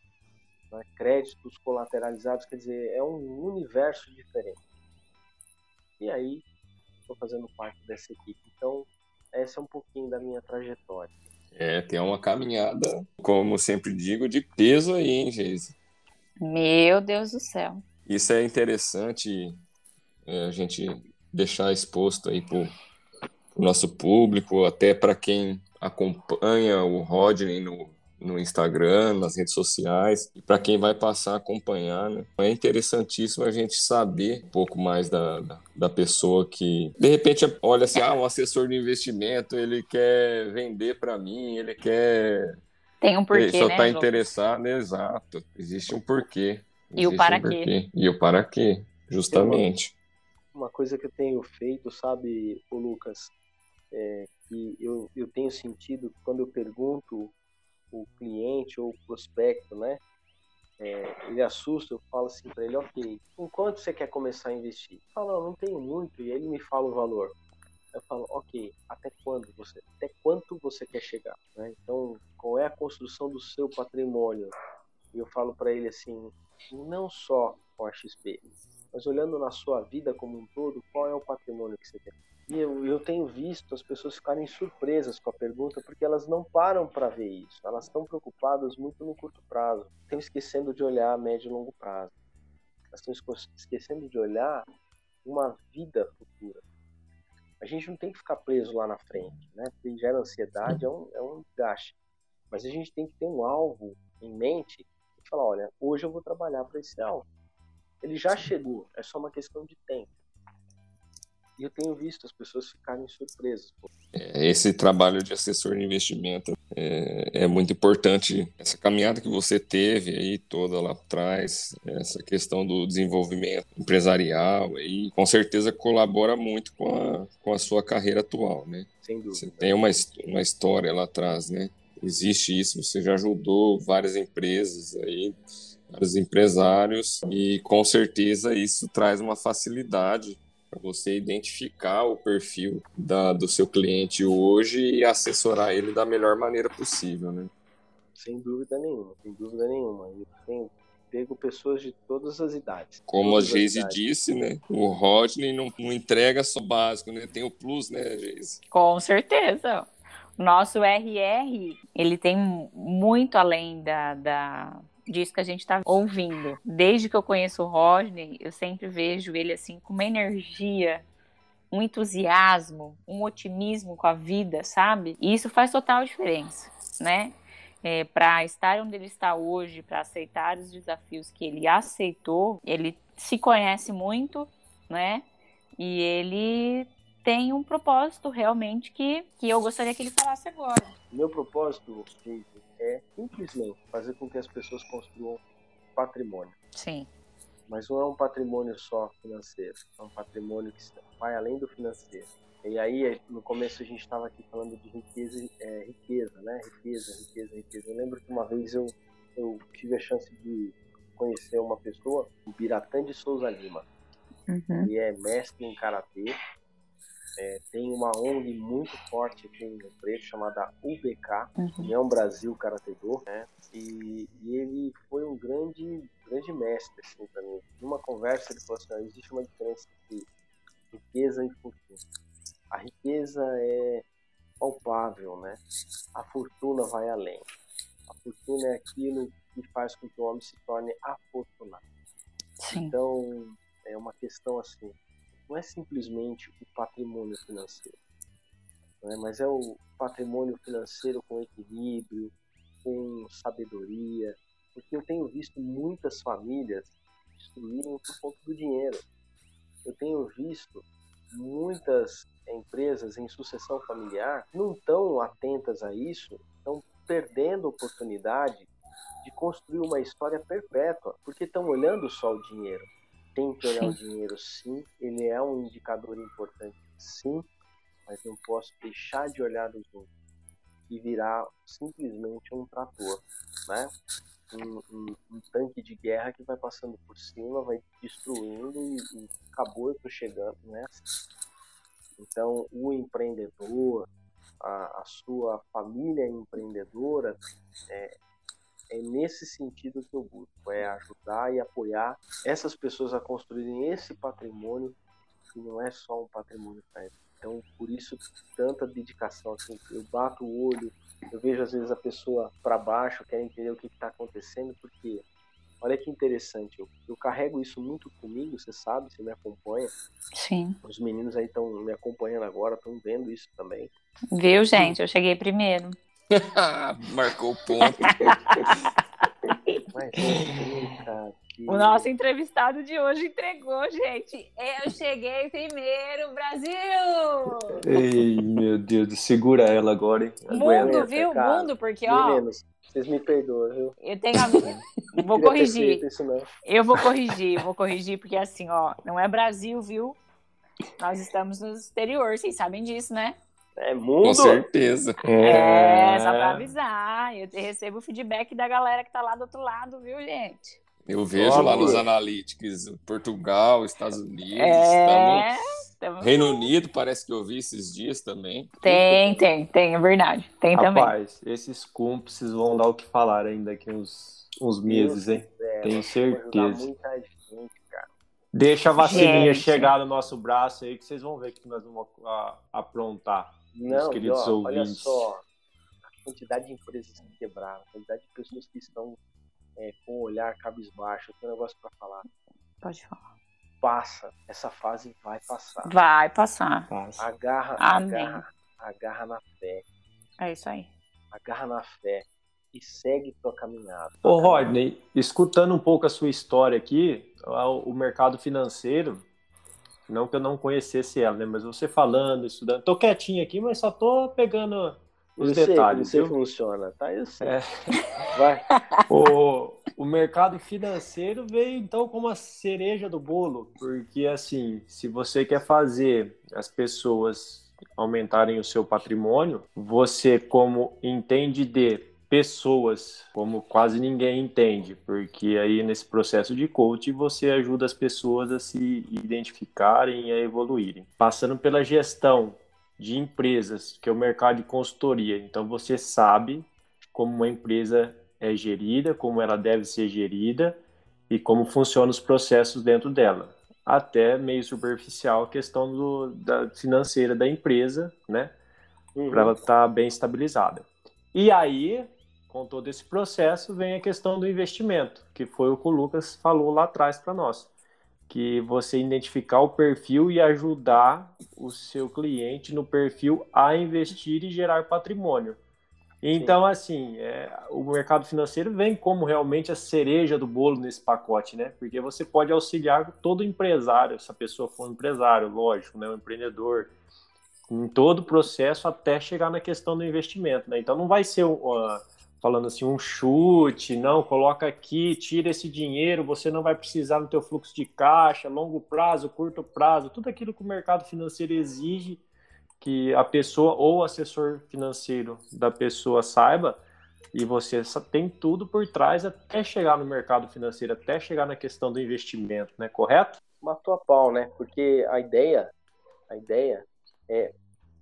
[SPEAKER 2] né? créditos colateralizados, quer dizer, é um universo diferente. E aí, estou fazendo parte dessa equipe. Então, essa é um pouquinho da minha trajetória.
[SPEAKER 4] É, tem uma caminhada, como sempre digo, de peso aí, hein, Geise?
[SPEAKER 1] Meu Deus do céu.
[SPEAKER 4] Isso é interessante é, a gente deixar exposto aí para o nosso público, até para quem acompanha o Rodney no, no Instagram, nas redes sociais, e para quem vai passar a acompanhar, né? É interessantíssimo a gente saber um pouco mais da, da, da, pessoa que, de repente, olha assim, ah, um assessor de investimento, ele quer vender para mim, ele quer...
[SPEAKER 1] Tem um porquê,
[SPEAKER 4] ele só
[SPEAKER 1] está
[SPEAKER 4] interessado, exato, existe um porquê.
[SPEAKER 1] Existe e o para um quê.
[SPEAKER 4] E o para quê, justamente.
[SPEAKER 2] Uma, uma coisa que eu tenho feito, sabe, o Lucas, é que eu, eu tenho sentido quando eu pergunto o cliente ou o prospecto, né? É, ele assusta, eu falo assim para ele, ok, em quanto você quer começar a investir? Fala, não, não tenho muito, e ele me fala o valor. Eu falo, ok, até quando você, até quanto você quer chegar? Né? Então, qual é a construção do seu patrimônio? E eu falo para ele assim, não só com a XP, mas olhando na sua vida como um todo, qual é o patrimônio que você quer? E eu, eu tenho visto as pessoas ficarem surpresas com a pergunta porque elas não param para ver isso. Elas estão preocupadas muito no curto prazo, estão esquecendo de olhar a médio e longo prazo. Elas estão esquecendo de olhar uma vida futura. A gente não tem que ficar preso lá na frente, né? Porque gera ansiedade, é um, é um desgaste. Mas a gente tem que ter um alvo em mente e falar: olha, hoje eu vou trabalhar para esse alvo. Ele já chegou, é só uma questão de tempo. E eu tenho visto as pessoas ficarem surpresas.
[SPEAKER 4] É, esse trabalho de assessor de investimento é, é, muito importante. Essa caminhada que você teve aí toda lá atrás, essa questão do desenvolvimento empresarial, aí, com certeza colabora muito com a, com a sua carreira atual, né?
[SPEAKER 2] Sem dúvida.
[SPEAKER 4] Você tem uma, uma história lá atrás, né? Existe isso, você já ajudou várias empresas aí, vários empresários, e com certeza isso traz uma facilidade para você identificar o perfil da, do seu cliente hoje e assessorar ele da melhor maneira possível, né?
[SPEAKER 2] Sem dúvida nenhuma, sem dúvida nenhuma. Eu tenho pego pessoas de todas as idades.
[SPEAKER 4] Como a Geise disse, né? O Rodney não, não, entrega só básico, né? Tem o plus, né, Geise?
[SPEAKER 1] Com certeza. Nosso RR, ele tem muito além da, da disso que a gente está ouvindo. Desde que eu conheço o Rodney, eu sempre vejo ele assim com uma energia, um entusiasmo, um otimismo com a vida, sabe? E isso faz total diferença, né? É, para estar onde ele está hoje, para aceitar os desafios que ele aceitou, ele se conhece muito, né? E ele tem um propósito realmente que, que eu gostaria que ele falasse agora.
[SPEAKER 2] Meu propósito, é simplesmente fazer com que as pessoas construam patrimônio.
[SPEAKER 1] Sim.
[SPEAKER 2] Mas não é um patrimônio só financeiro, é um patrimônio que vai além do financeiro. E aí, no começo a gente estava aqui falando de riqueza, é, riqueza, né? Riqueza, riqueza, riqueza. Eu lembro que uma vez eu, eu tive a chance de conhecer uma pessoa, o Biratã de Souza Lima. Uhum. Ele é mestre em karatê, é, tem uma ONG muito forte aqui em Rio Preto chamada UBK, uhum. é um Brasil Karatedor, né? E, e, ele foi um grande, grande mestre assim, para mim. Numa conversa ele falou assim: existe uma diferença entre riqueza e fortuna. A riqueza é palpável, né? A fortuna vai além. A fortuna é aquilo que faz com que o homem se torne afortunado. Sim. Então, é uma questão assim não é simplesmente o patrimônio financeiro, né? mas é o patrimônio financeiro com equilíbrio, com sabedoria, porque eu tenho visto muitas famílias destruírem por conta do dinheiro. Eu tenho visto muitas empresas em sucessão familiar não estão atentas a isso, estão perdendo a oportunidade de construir uma história perpétua, porque estão olhando só o dinheiro tem que olhar sim. o dinheiro sim, ele é um indicador importante sim, mas não posso deixar de olhar os outros e virar simplesmente um trator, né? Um, um, um, tanque de guerra que vai passando por cima, vai destruindo e, e acabou, eu tô chegando nessa. Então, o empreendedor, a, a sua família empreendedora, é, é nesse sentido que eu busco, é ajudar e apoiar essas pessoas a construírem esse patrimônio que não é só um patrimônio para eles. Então, por isso, tanta dedicação. Assim, eu bato o olho, eu vejo às vezes a pessoa para baixo, quer entender o que está acontecendo, porque olha que interessante, eu, eu, carrego isso muito comigo, você sabe, você me acompanha.
[SPEAKER 1] Sim.
[SPEAKER 2] Os meninos aí estão me acompanhando agora, estão vendo isso também.
[SPEAKER 1] Viu, gente? Eu cheguei primeiro. (laughs)
[SPEAKER 4] Marcou o ponto.
[SPEAKER 1] o nosso entrevistado de hoje entregou, gente. Eu cheguei primeiro, Brasil!
[SPEAKER 3] Ei, meu Deus, segura ela agora, hein?
[SPEAKER 1] Mundo, viu? Cara. Mundo, porque, ó.
[SPEAKER 2] Meninos, vocês me perdoam, viu?
[SPEAKER 1] Eu tenho a... Vou corrigir. Eu vou corrigir, vou corrigir, porque assim, ó, não é Brasil, viu? Nós estamos no exterior, vocês sabem disso, né?
[SPEAKER 2] É mundo.
[SPEAKER 4] Com certeza.
[SPEAKER 1] É, é, só pra avisar. Eu recebo o feedback da galera que tá lá do outro lado, viu, gente?
[SPEAKER 4] Eu vejo lá nos analytics, Portugal, Estados Unidos, é, estamos... Reino Unido, parece que eu vi esses dias também.
[SPEAKER 1] Tem, tem, tem, é verdade. Tem
[SPEAKER 3] Rapaz,
[SPEAKER 1] também.
[SPEAKER 3] Rapaz, esses cúmplices vão dar o que falar ainda daqui uns, uns meses, hein? É, Tenho certeza. Muita gente, cara. Deixa a vacilinha gente. chegar no nosso braço aí que vocês vão ver que nós vamos aprontar.
[SPEAKER 2] Não, queridos ó, olha só, a quantidade de empresas que quebraram, a quantidade de pessoas que estão é, com o olhar cabisbaixo, eu tenho um negócio para falar.
[SPEAKER 1] Pode falar.
[SPEAKER 2] Passa, essa fase vai passar.
[SPEAKER 1] Vai passar.
[SPEAKER 2] Passa. Agarra, Amém. agarra, agarra na fé.
[SPEAKER 1] É isso aí.
[SPEAKER 2] Agarra na fé e segue tua caminhada.
[SPEAKER 3] Ô Rodney, escutando um pouco a sua história aqui, o mercado financeiro Não que eu não conhecesse ela, né? Mas você falando, estudando. Tô quietinho aqui, mas só tô pegando os detalhes.
[SPEAKER 2] Sei, funciona, tá? Eu sei. É. (laughs)
[SPEAKER 3] Vai. O, o mercado financeiro veio então como a cereja do bolo, porque assim, se você quer fazer as pessoas aumentarem o seu patrimônio, você como entende de pessoas, como quase ninguém entende, porque aí nesse processo de coaching você ajuda as pessoas a se identificarem e a evoluírem. Passando pela gestão de empresas, que é o mercado de consultoria. Então você sabe como uma empresa é gerida, como ela deve ser gerida e como funcionam os processos dentro dela. Até meio superficial a questão do, da financeira da empresa, né? Uhum. Para ela estar tá bem estabilizada. E aí, com todo esse processo, vem a questão do investimento, que foi o que o Lucas falou lá atrás para nós que você identificar o perfil e ajudar o seu cliente no perfil a investir e gerar patrimônio. Então, Sim. assim, é, o mercado financeiro vem como realmente a cereja do bolo nesse pacote, né? Porque você pode auxiliar todo empresário, se a pessoa for um empresário, lógico, né? Um empreendedor, em todo o processo até chegar na questão do investimento, né? Então, não vai ser uma falando assim, um chute, não, coloca aqui, tira esse dinheiro, você não vai precisar no teu fluxo de caixa, longo prazo, curto prazo, tudo aquilo que o mercado financeiro exige que a pessoa ou o assessor financeiro da pessoa saiba, e você tem tudo por trás até chegar no mercado financeiro, até chegar na questão do investimento, né? Correto?
[SPEAKER 2] Matou a pau, né? Porque a ideia, a ideia é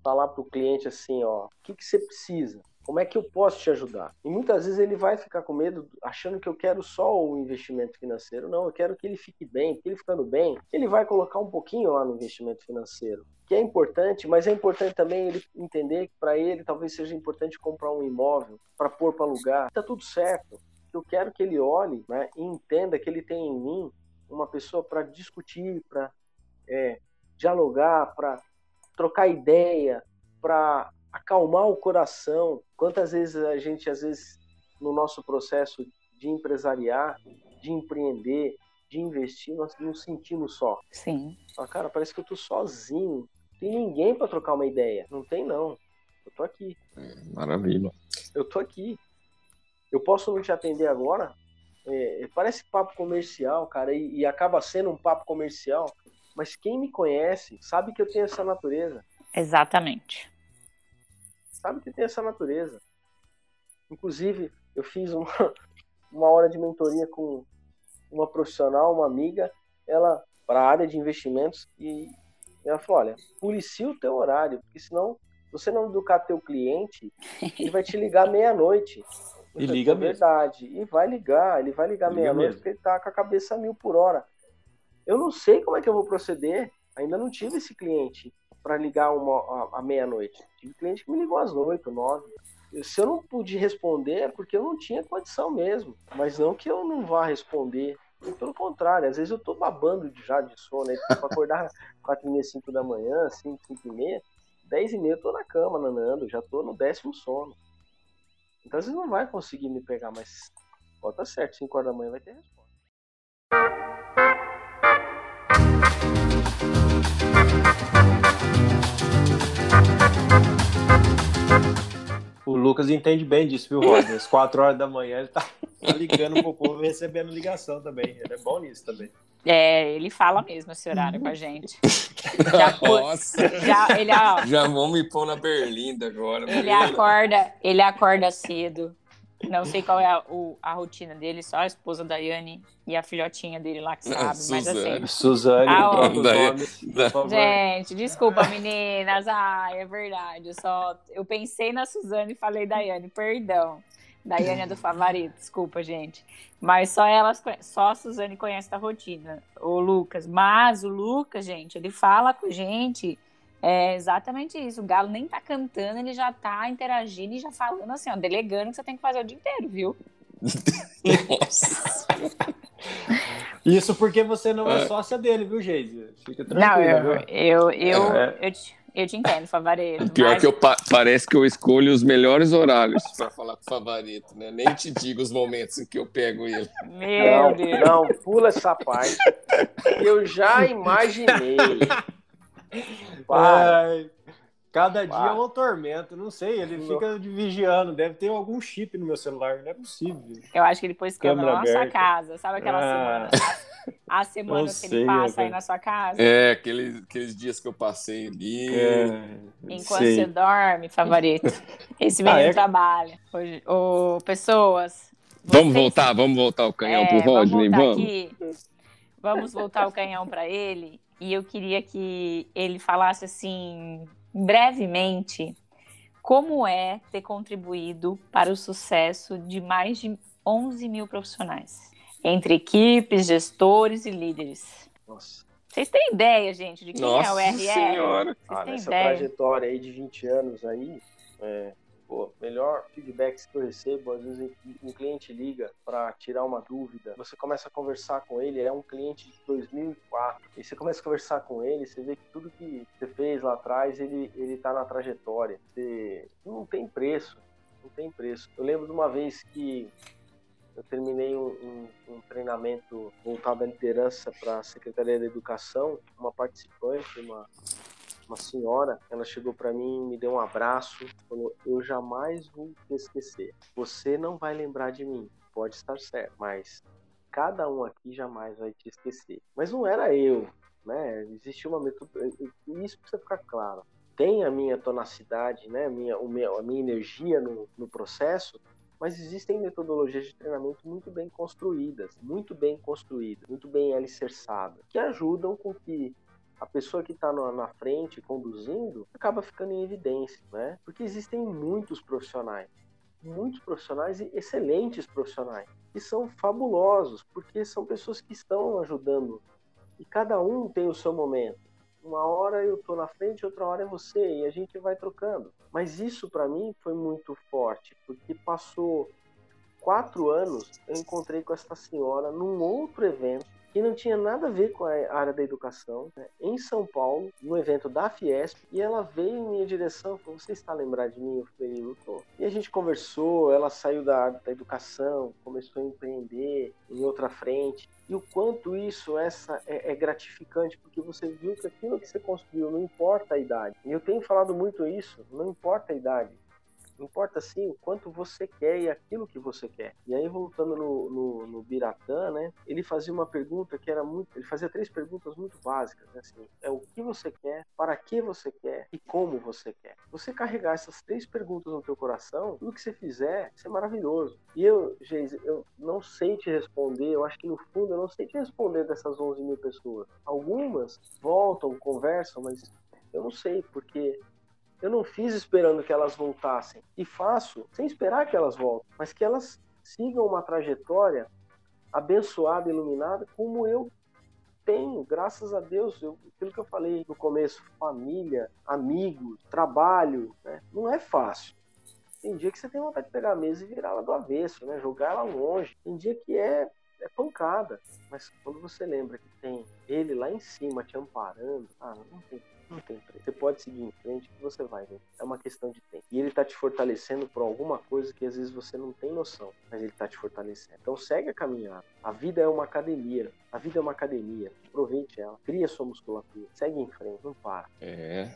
[SPEAKER 2] falar para o cliente assim, ó, o que, que você precisa? Como é que eu posso te ajudar? E muitas vezes ele vai ficar com medo, achando que eu quero só o investimento financeiro. Não, eu quero que ele fique bem, porque ele ficando bem, ele vai colocar um pouquinho lá no investimento financeiro, que é importante, mas é importante também ele entender que para ele talvez seja importante comprar um imóvel para pôr para alugar. Tá tudo certo. Eu quero que ele olhe né, e entenda que ele tem em mim uma pessoa para discutir, para é, dialogar, para trocar ideia, para acalmar o coração. Quantas vezes a gente, às vezes, no nosso processo de empresariar, de empreender, de investir, nós nos sentimos só.
[SPEAKER 1] Sim.
[SPEAKER 2] Ah, cara, parece que eu tô sozinho. Não tem ninguém para trocar uma ideia. Não tem, não. Eu tô aqui.
[SPEAKER 4] Maravilha.
[SPEAKER 2] Eu tô aqui. Eu posso não te atender agora? É, parece papo comercial, cara, e, e acaba sendo um papo comercial. Mas quem me conhece sabe que eu tenho essa natureza.
[SPEAKER 1] Exatamente
[SPEAKER 2] sabe que tem essa natureza. Inclusive, eu fiz uma, (laughs) uma hora de mentoria com uma profissional, uma amiga, ela para a área de investimentos e ela falou, olha, policia o teu horário, porque senão você não educar teu cliente, (laughs) ele vai te ligar meia-noite.
[SPEAKER 3] E liga é
[SPEAKER 2] verdade. E vai ligar, ele vai ligar meia-noite porque ele tá com a cabeça mil por hora. Eu não sei como é que eu vou proceder. Ainda não tive esse cliente para ligar uma, à meia-noite. Tive cliente que me ligou às oito, nove. Se eu não pude responder é porque eu não tinha condição mesmo. Mas não que eu não vá responder. Pelo contrário, às vezes eu tô babando já de sono. Aí, pra acordar (laughs) quatro e meia, cinco da manhã, cinco, cinco e meia, dez e meia eu tô na cama, nanando, já tô no décimo sono. Então às vezes não vai conseguir me pegar, mas bota tá certo, cinco horas da manhã vai ter resposta.
[SPEAKER 3] O Lucas entende bem disso, viu, Rodney? Às 4 horas da manhã ele tá, tá ligando pro povo e recebendo ligação também. Ele é bom nisso também.
[SPEAKER 1] É, ele fala mesmo esse horário com a gente. (laughs)
[SPEAKER 4] Já, Nossa! Já, ele, ó, já vão me pôr na berlinda agora.
[SPEAKER 1] Ele acorda, ele acorda cedo, não sei qual é a, o, a rotina dele, só a esposa da Yane e a filhotinha dele lá que sabe, mas assim.
[SPEAKER 3] Suzane,
[SPEAKER 1] ah, Gente, desculpa, meninas. Ai, é verdade. Eu só eu pensei na Suzane e falei da Yane, perdão. Daiane é do favorito, desculpa, gente. Mas só elas, só a Suzane conhece a rotina, o Lucas. Mas o Lucas, gente, ele fala com a gente é exatamente isso. O Galo nem tá cantando, ele já tá interagindo e já falando assim, ó, delegando que você tem que fazer o dia inteiro, viu?
[SPEAKER 3] Nossa. (laughs) Isso porque você não é, é sócia dele, viu, Geise? Fica
[SPEAKER 1] tranquilo. Não, eu, eu, eu, é. eu, Eu te entendo, Favareto.
[SPEAKER 4] Pior mas... que eu pa parece que eu escolho os melhores horários para falar com o Favareto, né? Nem te digo os momentos em que eu pego ele.
[SPEAKER 2] Meu não, Deus. Não, pula essa parte. Eu já imaginei.
[SPEAKER 3] Cada dia é um tormento, não sei, ele fica vigiando, deve ter algum chip no meu celular, não é possível.
[SPEAKER 1] Eu acho que ele pôs câmera na nossa casa, sabe aquela ah. semana? A, (laughs) semana que ele passa aí na sua casa.
[SPEAKER 4] É, aqueles, aqueles dias que eu passei ali. É,
[SPEAKER 1] Enquanto sei. você dorme, favorito. Esse menino ah, é... trabalha. Hoje, oh, pessoas.
[SPEAKER 4] Vamos voltar, vamos voltar o canhão é, pro Rodney, vamos.
[SPEAKER 1] vamos. Vamos voltar o canhão para ele. E eu queria que ele falasse assim brevemente como é ter contribuído para o sucesso de mais de 11 mil profissionais, entre equipes, gestores e líderes. Nossa. Vocês têm ideia, gente, de quem Nossa é o RR?
[SPEAKER 2] Senhora. Vocês ah, nessa ideia? trajetória aí de 20 anos aí, é, pô, melhor feedbacks que eu recebo, às vezes um cliente liga para tirar uma dúvida, você começa a conversar com ele, é um cliente de 2004, e você começa a conversar com ele, você vê que tudo que você fez lá atrás, ele, ele tá na trajetória. Você não tem preço, não tem preço. Eu lembro de uma vez que eu terminei um, um, um treinamento voltado à liderança para a Secretaria da Educação, uma participante, uma uma senhora, ela chegou para mim, me deu um abraço, falou: "Eu jamais vou te esquecer. Você não vai lembrar de mim, pode estar certo, mas cada um aqui jamais vai te esquecer". Mas não era eu, né? Existia uma metodologia, isso precisa ficar claro. Tem a minha tonacidade, né? A minha, a minha energia no, no processo, mas existem metodologias de treinamento muito bem construídas, muito bem construídas, muito bem alicerçadas, que ajudam com que a pessoa que está na frente conduzindo acaba ficando em evidência, né? Porque existem muitos profissionais, muitos profissionais e excelentes profissionais, que são fabulosos, porque são pessoas que estão ajudando e cada um tem o seu momento. Uma hora eu estou na frente, outra hora é você e a gente vai trocando. Mas isso para mim foi muito forte, porque passou quatro anos eu encontrei com essa senhora num outro evento que não tinha nada a ver com a área da educação, né? em São Paulo, no evento da Fiesp, e ela veio em minha direção, falou, você está lembrado de mim? Eu falei, eu tô. E a gente conversou, ela saiu da área da educação, começou a empreender em outra frente, e o quanto isso essa é, é, gratificante, porque você viu que aquilo que você construiu não importa a idade. E eu tenho falado muito isso, não importa a idade. Importa sim o quanto você quer e aquilo que você quer. E aí, voltando no, no, no Biratã, né? Ele fazia uma pergunta que era muito. Ele fazia três perguntas muito básicas. Né, assim, é o que você quer, para que você quer e como você quer. Você carregar essas três perguntas no teu coração, tudo que você fizer, isso é maravilhoso. E eu, Geise, eu não sei te responder. Eu acho que no fundo eu não sei te responder dessas 11 mil pessoas. Algumas voltam, conversam, mas eu não sei, porque eu não fiz esperando que elas voltassem. E faço sem esperar que elas voltem, mas que elas sigam uma trajetória abençoada, iluminada, como eu tenho, graças a Deus, eu, aquilo que eu falei no começo, família, amigos, trabalho, né? não é fácil. Tem dia que você tem vontade de pegar a mesa e virar ela do avesso, né? jogar ela longe. Tem dia que é, é pancada, mas quando você lembra que tem ele lá em cima te amparando, ah, não tem não tem preço. Você pode seguir em frente que você vai ver. É uma questão de tempo. E ele tá te fortalecendo por alguma coisa que às vezes você não tem noção, mas ele tá te fortalecendo. Então segue a caminhada. A vida é uma academia. A vida é uma academia. Aproveite ela. Cria sua musculatura. Segue em frente. Não para.
[SPEAKER 4] É.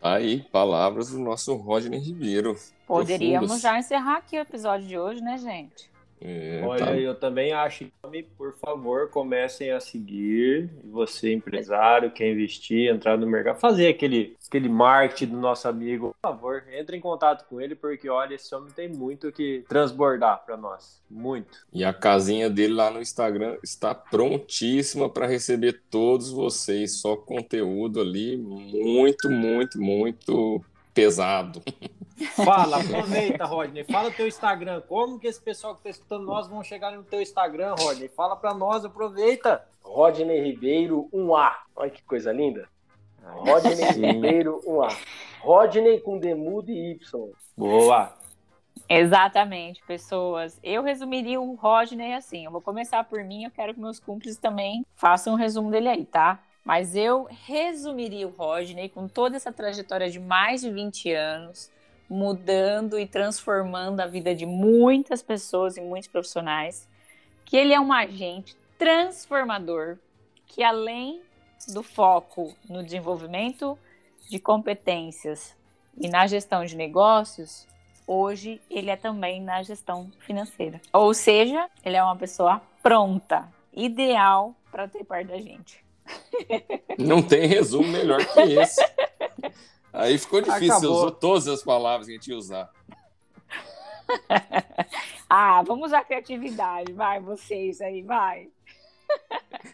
[SPEAKER 4] Tá aí, palavras do nosso Rodney Ribeiro.
[SPEAKER 1] Poderíamos Profundos. já encerrar aqui o episódio de hoje, né, gente?
[SPEAKER 3] É, Olha, tá. eu também acho que, por favor, comecem a seguir. Você, empresário, quer investir, entrar no mercado, fazer aquele, aquele marketing do nosso amigo. Por favor, entre em contato com ele, porque olha, esse homem tem muito que transbordar para nós. Muito.
[SPEAKER 4] E a casinha dele lá no Instagram está prontíssima para receber todos vocês. Só conteúdo ali muito, muito, muito pesado. (laughs)
[SPEAKER 3] Fala, aproveita, Rodney. Fala o teu Instagram. Como que esse pessoal que está escutando nós vão chegar no teu Instagram, Rodney? Fala para nós, aproveita.
[SPEAKER 2] Rodney Ribeiro 1A. Olha que coisa linda. Rodney Ribeiro 1A. Rodney com Demudo e Y.
[SPEAKER 3] Boa.
[SPEAKER 1] Exatamente, pessoas. Eu resumiria o Rodney assim. Eu vou começar por mim, eu quero que meus cúmplices também façam um resumo dele aí, tá? Mas eu resumiria o Rodney com toda essa trajetória de mais de 20 anos, mudando e transformando a vida de muitas pessoas e muitos profissionais, que ele é um agente transformador que além do foco no desenvolvimento de competências e na gestão de negócios, hoje ele é também na gestão financeira. Ou seja, ele é uma pessoa pronta, ideal para ter parte da gente.
[SPEAKER 4] Não tem resumo melhor que esse. (laughs) Aí ficou difícil, Acabou. usou todas as palavras que a gente ia usar. (laughs)
[SPEAKER 1] ah, vamos usar criatividade, vai, vocês aí, vai.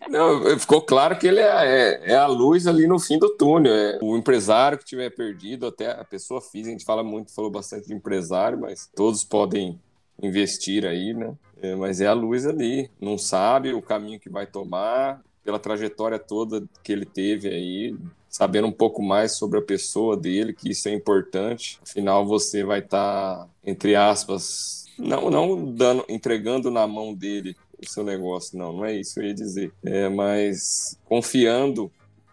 [SPEAKER 4] Não, ficou claro que ele é, é, é, a luz ali no fim do túnel. É o empresário que tiver perdido, até a pessoa física, a gente fala muito, falou bastante de empresário, mas todos podem investir aí, né? É, mas é a luz ali, não sabe o caminho que vai tomar, pela trajetória toda que ele teve aí, sabendo um pouco mais sobre a pessoa dele, que isso é importante. Afinal, você vai estar, tá, entre aspas, não, não dando, entregando na mão dele o seu negócio, não, não é isso que eu ia dizer. É, mas confiando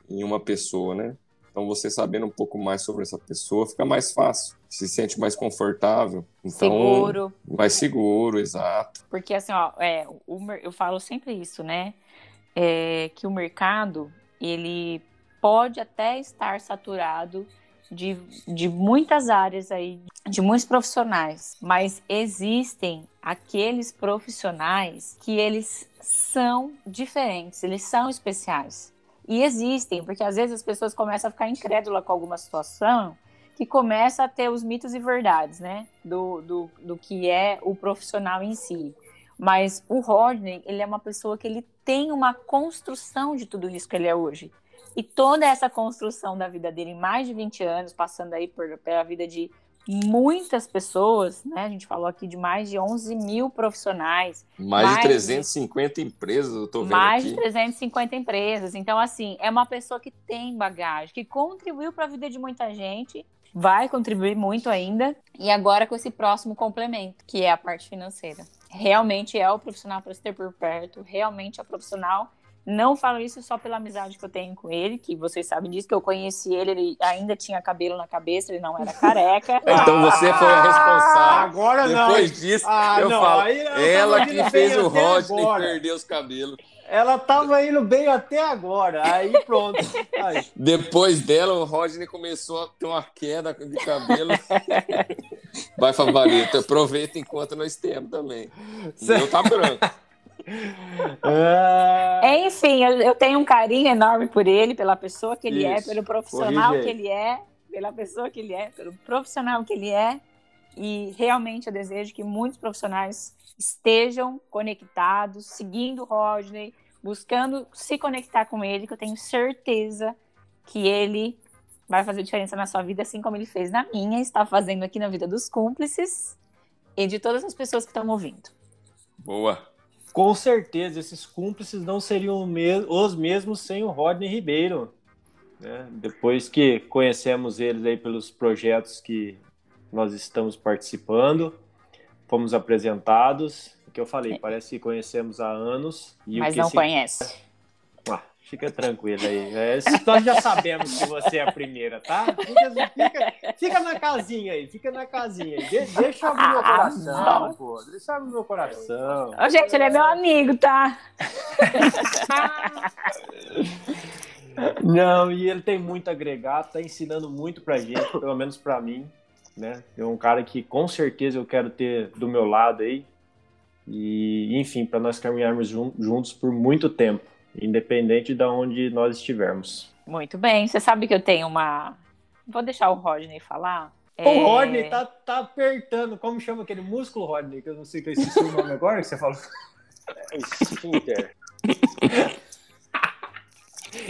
[SPEAKER 4] em uma pessoa, né? Então você sabendo um pouco mais sobre essa pessoa fica mais fácil, se sente mais confortável. Então,
[SPEAKER 1] seguro.
[SPEAKER 4] Mais seguro, exato.
[SPEAKER 1] Porque assim, ó, é, o, eu falo sempre isso, né? É, que o mercado ele pode até estar saturado de, de muitas áreas aí, de muitos profissionais, mas existem aqueles profissionais que eles são diferentes, eles são especiais. E existem, porque às vezes as pessoas começam a ficar incrédulas com alguma situação que começa a ter os mitos e verdades, né? Do, do, do que é o profissional em si. Mas o Rodney, ele é uma pessoa que ele tem uma construção de tudo isso que ele é hoje. E toda essa construção da vida dele em mais de 20 anos, passando aí por, pela vida de muitas pessoas, né? A gente falou aqui de mais de 11 mil profissionais.
[SPEAKER 4] Mais, mais de 350 de, empresas, eu tô vendo
[SPEAKER 1] Mais
[SPEAKER 4] aqui.
[SPEAKER 1] de 350 empresas. Então, assim, é uma pessoa que tem bagagem, que contribuiu para a vida de muita gente, vai contribuir muito ainda. E agora com esse próximo complemento, que é a parte financeira. Realmente é o profissional para se ter por perto, realmente é o profissional não falo isso só pela amizade que eu tenho com ele, que vocês sabem disso, que eu conheci ele, ele ainda tinha cabelo na cabeça, ele não era careca. (laughs)
[SPEAKER 4] então você foi a responsável.
[SPEAKER 3] Agora
[SPEAKER 4] não. Depois disso,
[SPEAKER 3] ah,
[SPEAKER 4] eu
[SPEAKER 3] não,
[SPEAKER 4] falo, aí, ela que fez o Rodney perder os cabelos.
[SPEAKER 3] Ela tava indo bem até agora, aí pronto. Aí.
[SPEAKER 4] Depois dela, o Rodney começou a ter uma queda de cabelo. Vai, Favorito, aproveita enquanto nós temos também. O meu tá branco.
[SPEAKER 1] É... Enfim, eu, eu, tenho um carinho enorme por ele, pela pessoa que ele é, Isso. é, pelo profissional Corrige. que ele é, pela pessoa que ele é, pelo profissional que ele é. E realmente eu desejo que muitos profissionais estejam conectados, seguindo o Rodney, buscando se conectar com ele, que eu tenho certeza que ele vai fazer diferença na sua vida, assim como ele fez na minha, está fazendo aqui na vida dos cúmplices e de todas as pessoas que estão ouvindo.
[SPEAKER 4] Boa
[SPEAKER 3] com certeza esses cúmplices não seriam os mesmos sem o Rodney Ribeiro. Né? Depois que conhecemos eles aí pelos projetos que nós estamos participando, fomos apresentados. O que eu falei, é. parece que conhecemos há anos.
[SPEAKER 1] Mas não se... conhece.
[SPEAKER 3] Fica tranquilo aí. É, nós já sabemos que você é a primeira, tá? Fica, fica, fica na casinha aí, fica na casinha aí. De, deixa abrir meu coração, ah, pô. Deixa abrir meu coração.
[SPEAKER 1] Ô, gente, ele é meu amigo, tá? (laughs)
[SPEAKER 3] Não, e ele tem muito agregado, tá ensinando muito pra gente, pelo menos pra mim, né? É um cara que com certeza eu quero ter do meu lado aí. E, enfim, para nós caminharmos juntos por muito tempo independente de onde nós estivermos.
[SPEAKER 1] Muito bem. Você sabe que eu tenho uma. Vou deixar o Rodney falar.
[SPEAKER 3] O é... Rodney tá, tá apertando. Como chama aquele músculo, Rodney? Que eu não sei que eu esqueci o nome agora que você falou. É.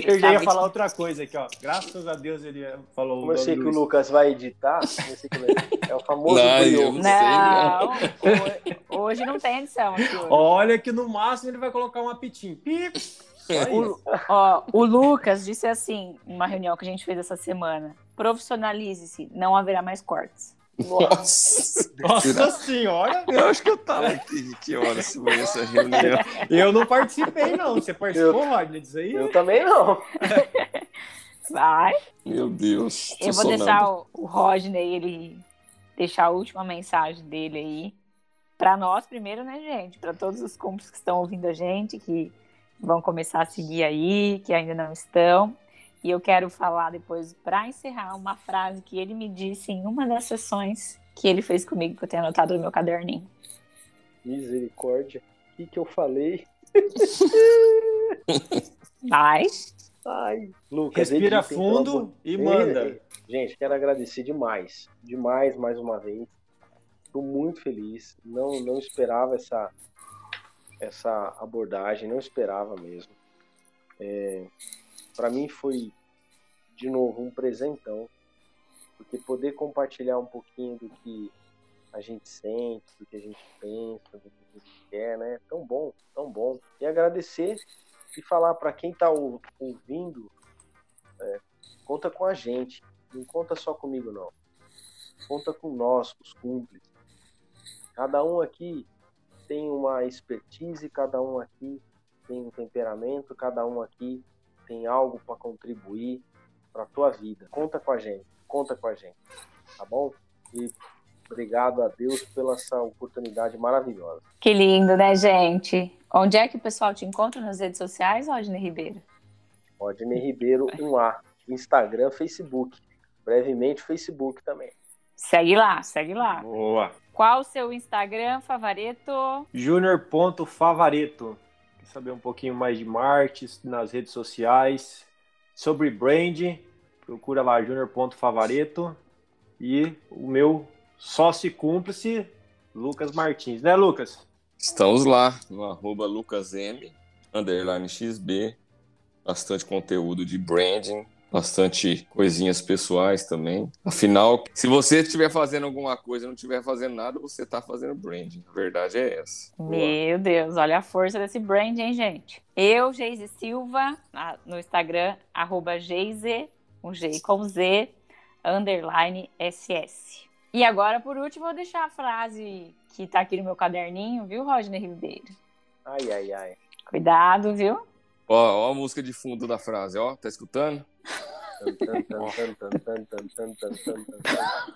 [SPEAKER 3] Eu já ia falar outra coisa aqui, ó. Graças a Deus ele falou.
[SPEAKER 2] Como eu sei que o Lucas vai editar, é o famoso
[SPEAKER 1] não, não, hoje não tem edição. Aqui
[SPEAKER 3] Olha que no máximo ele vai colocar um apitinho. Pip.
[SPEAKER 1] O, ó, o Lucas disse assim, em uma reunião que a gente fez essa semana: profissionalize-se, não haverá mais cortes.
[SPEAKER 3] Nossa, Nossa senhora!
[SPEAKER 4] Eu acho que eu tava aqui. Que horas foi essa reunião?
[SPEAKER 3] Eu não participei, não. Você participou, eu, Rodney, disso aí?
[SPEAKER 2] Eu também não. (laughs)
[SPEAKER 1] Vai.
[SPEAKER 4] Meu Deus.
[SPEAKER 1] Eu vou sonando. deixar o, o Rodney, ele deixar a última mensagem dele aí. Para nós primeiro, né, gente? Para todos os cúmplices que estão ouvindo a gente, que vão começar a seguir aí, que ainda não estão. E eu quero falar depois, para encerrar, uma frase que ele me disse em uma das sessões que ele fez comigo, que eu tenho anotado no meu caderninho.
[SPEAKER 2] Misericórdia. O que, que eu falei? (laughs)
[SPEAKER 1] Vai.
[SPEAKER 2] Ai,
[SPEAKER 3] Lucas, Respira fundo e manda.
[SPEAKER 2] Gente, quero agradecer demais. Demais, mais uma vez. Estou muito feliz. Não, não esperava essa, essa abordagem, não esperava mesmo. É, para mim foi de novo um presentão, porque poder compartilhar um pouquinho do que a gente sente, do que a gente pensa, do que a gente quer, né? Tão bom, tão bom. E agradecer e falar para quem está ouvindo, é, conta com a gente, não conta só comigo não, conta com nós, os cúmplices. Cada um aqui tem uma expertise, cada um aqui tem um temperamento, cada um aqui tem algo para contribuir para a tua vida. Conta com a gente, conta com a gente, tá bom? E obrigado a Deus pela essa oportunidade maravilhosa.
[SPEAKER 1] Que lindo, né, gente? Onde é que o pessoal te encontra nas redes sociais, Rodney Ribeiro?
[SPEAKER 2] Rodney Ribeiro 1A, Instagram, Facebook. Brevemente, Facebook também.
[SPEAKER 1] Segue lá, segue lá.
[SPEAKER 3] Boa.
[SPEAKER 1] Qual o seu Instagram, Favareto?
[SPEAKER 3] Junior.favareto saber um pouquinho mais de marketing nas redes sociais, sobre brand, procura lá junior.favareto e o meu sócio cúmplice, Lucas Martins, né, Lucas?
[SPEAKER 4] Estamos lá no arroba lucasm, underline xb, bastante conteúdo de branding, bastante coisinhas pessoais também. Afinal, se você estiver fazendo alguma coisa e não estiver fazendo nada, você está fazendo branding. A verdade é essa.
[SPEAKER 1] Meu Deus, olha a força desse branding, hein, gente? Eu, Geise Silva, no Instagram, arroba Geise, um G com Z, underline SS. E agora, por último, vou deixar a frase que está aqui no meu caderninho, viu, Rodney Ribeiro?
[SPEAKER 2] Ai, ai, ai.
[SPEAKER 1] Cuidado, viu?
[SPEAKER 4] Ó, ó a música de fundo da frase, ó. Tá escutando?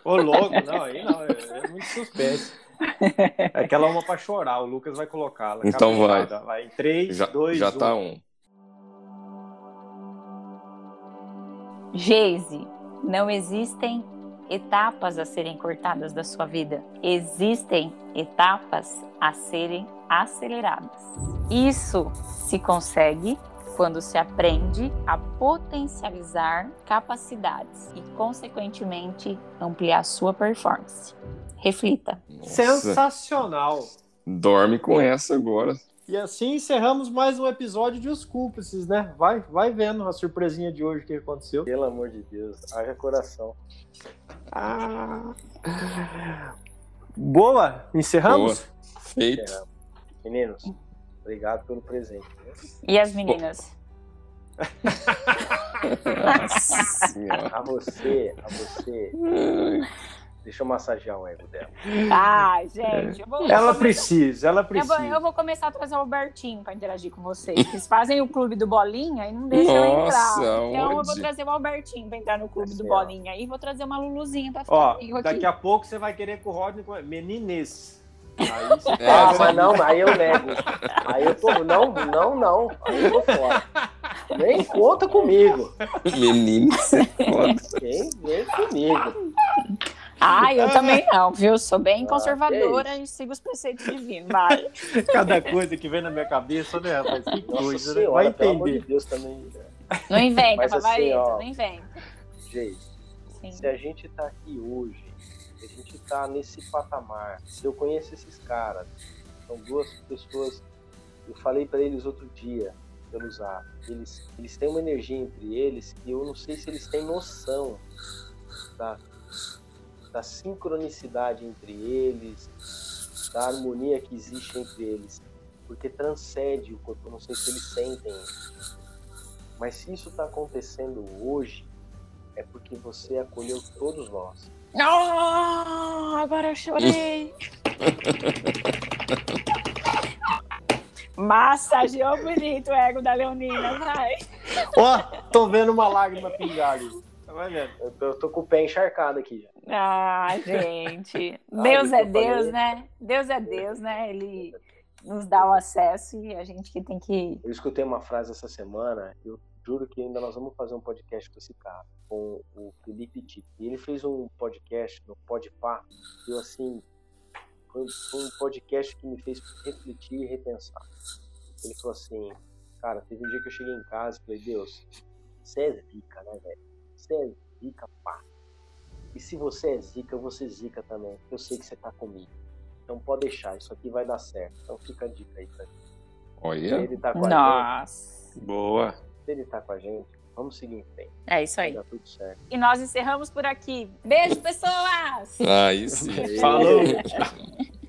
[SPEAKER 3] Ô, louco, não, aí não, é, é muito suspense. É aquela uma pra chorar, o Lucas vai colocá-la.
[SPEAKER 4] Então vai.
[SPEAKER 3] Vai em 3, já, 2,
[SPEAKER 4] já 1. Já tá um.
[SPEAKER 1] Geise, não existem etapas a serem cortadas da sua vida. Existem etapas a serem aceleradas. Isso se consegue quando se aprende a potencializar capacidades e, consequentemente, ampliar sua performance. Reflita.
[SPEAKER 3] Nossa. Sensacional!
[SPEAKER 4] Dorme com essa agora.
[SPEAKER 3] E assim encerramos mais um episódio de Os Cúmplices, né? Vai, vai vendo a surpresinha de hoje que aconteceu.
[SPEAKER 2] Pelo amor de Deus, haja coração.
[SPEAKER 3] Ah. Boa, encerramos? Boa.
[SPEAKER 4] Feito.
[SPEAKER 2] Meninos, Obrigado pelo presente.
[SPEAKER 1] E as meninas?
[SPEAKER 2] a você, a você. Deixa eu massagear o ego dela.
[SPEAKER 1] Ah, gente. Vou,
[SPEAKER 3] ela precisa, ela precisa.
[SPEAKER 1] Eu vou, eu vou, começar a trazer o Albertinho para interagir com vocês. Eles fazem o clube do Bolinha e não deixam Nossa, eu entrar. Então onde? eu vou trazer o Albertinho para entrar no clube do Bolinha. E vou trazer uma Luluzinha para ficar
[SPEAKER 3] Ó, Daqui a pouco você vai querer com o Rodney. Menines.
[SPEAKER 2] Aí é, ah, mas não, aí eu nego. Aí eu tô. Não, não, não. Aí eu tô fora. Nem conta comigo.
[SPEAKER 4] Menino, você
[SPEAKER 2] foda. Vem, vem comigo.
[SPEAKER 1] Ah, eu também não, viu? Sou bem ah, conservadora e sigo os preceitos divinos, vai.
[SPEAKER 3] Cada coisa que vem na minha cabeça, né, rapaz? Que Nossa coisa, senhora, né? Vai entender.
[SPEAKER 2] De Deus também. Né?
[SPEAKER 1] Não inventa, Mas, assim, ó, não inventa.
[SPEAKER 2] Gente, Sim. se a gente tá aqui hoje a gente está nesse patamar. Eu conheço esses caras. São duas pessoas. Eu falei para eles outro dia pelo zap. Eles, eles têm uma energia entre eles que eu não sei se eles têm noção da, da sincronicidade entre eles, da harmonia que existe entre eles. Porque transcende o corpo. Eu não sei se eles sentem isso. Mas se isso está acontecendo hoje, é porque você acolheu todos nós
[SPEAKER 1] Oh, agora eu chorei. Massageou bonito o ego da Leonina, vai.
[SPEAKER 3] Ó, oh, tô vendo uma lágrima pingar ali.
[SPEAKER 2] Tá vendo? Eu tô, eu tô, com o pé encharcado aqui.
[SPEAKER 1] Ah, gente. Deus é Deus, né? Deus é Deus, né? Ele nos dá o acesso e a gente que tem que.
[SPEAKER 2] Eu escutei uma frase essa semana, eu juro que ainda nós vamos fazer um podcast com esse cara, com o Felipe Tito. E ele fez um podcast no Podpah, eu assim, foi, foi um podcast que me fez refletir e repensar. Ele falou assim, cara, teve um dia que eu cheguei em casa e falei, Deus, você é zica, né, velho? Você é zica, pá. E se você é zica, vou ser zica também. Eu sei que você tá comigo. Então pode deixar, isso aqui vai dar certo. Então fica a dica aí pra gente.
[SPEAKER 4] Olha.
[SPEAKER 2] Ele tá com
[SPEAKER 1] Nossa.
[SPEAKER 4] Boa.
[SPEAKER 2] Se ele tá com a gente, vamos seguir em frente.
[SPEAKER 1] É isso aí.
[SPEAKER 2] Vai dar tudo certo.
[SPEAKER 1] E nós encerramos por aqui. Beijo, pessoas!
[SPEAKER 4] Aí sim.
[SPEAKER 3] Falou! (laughs)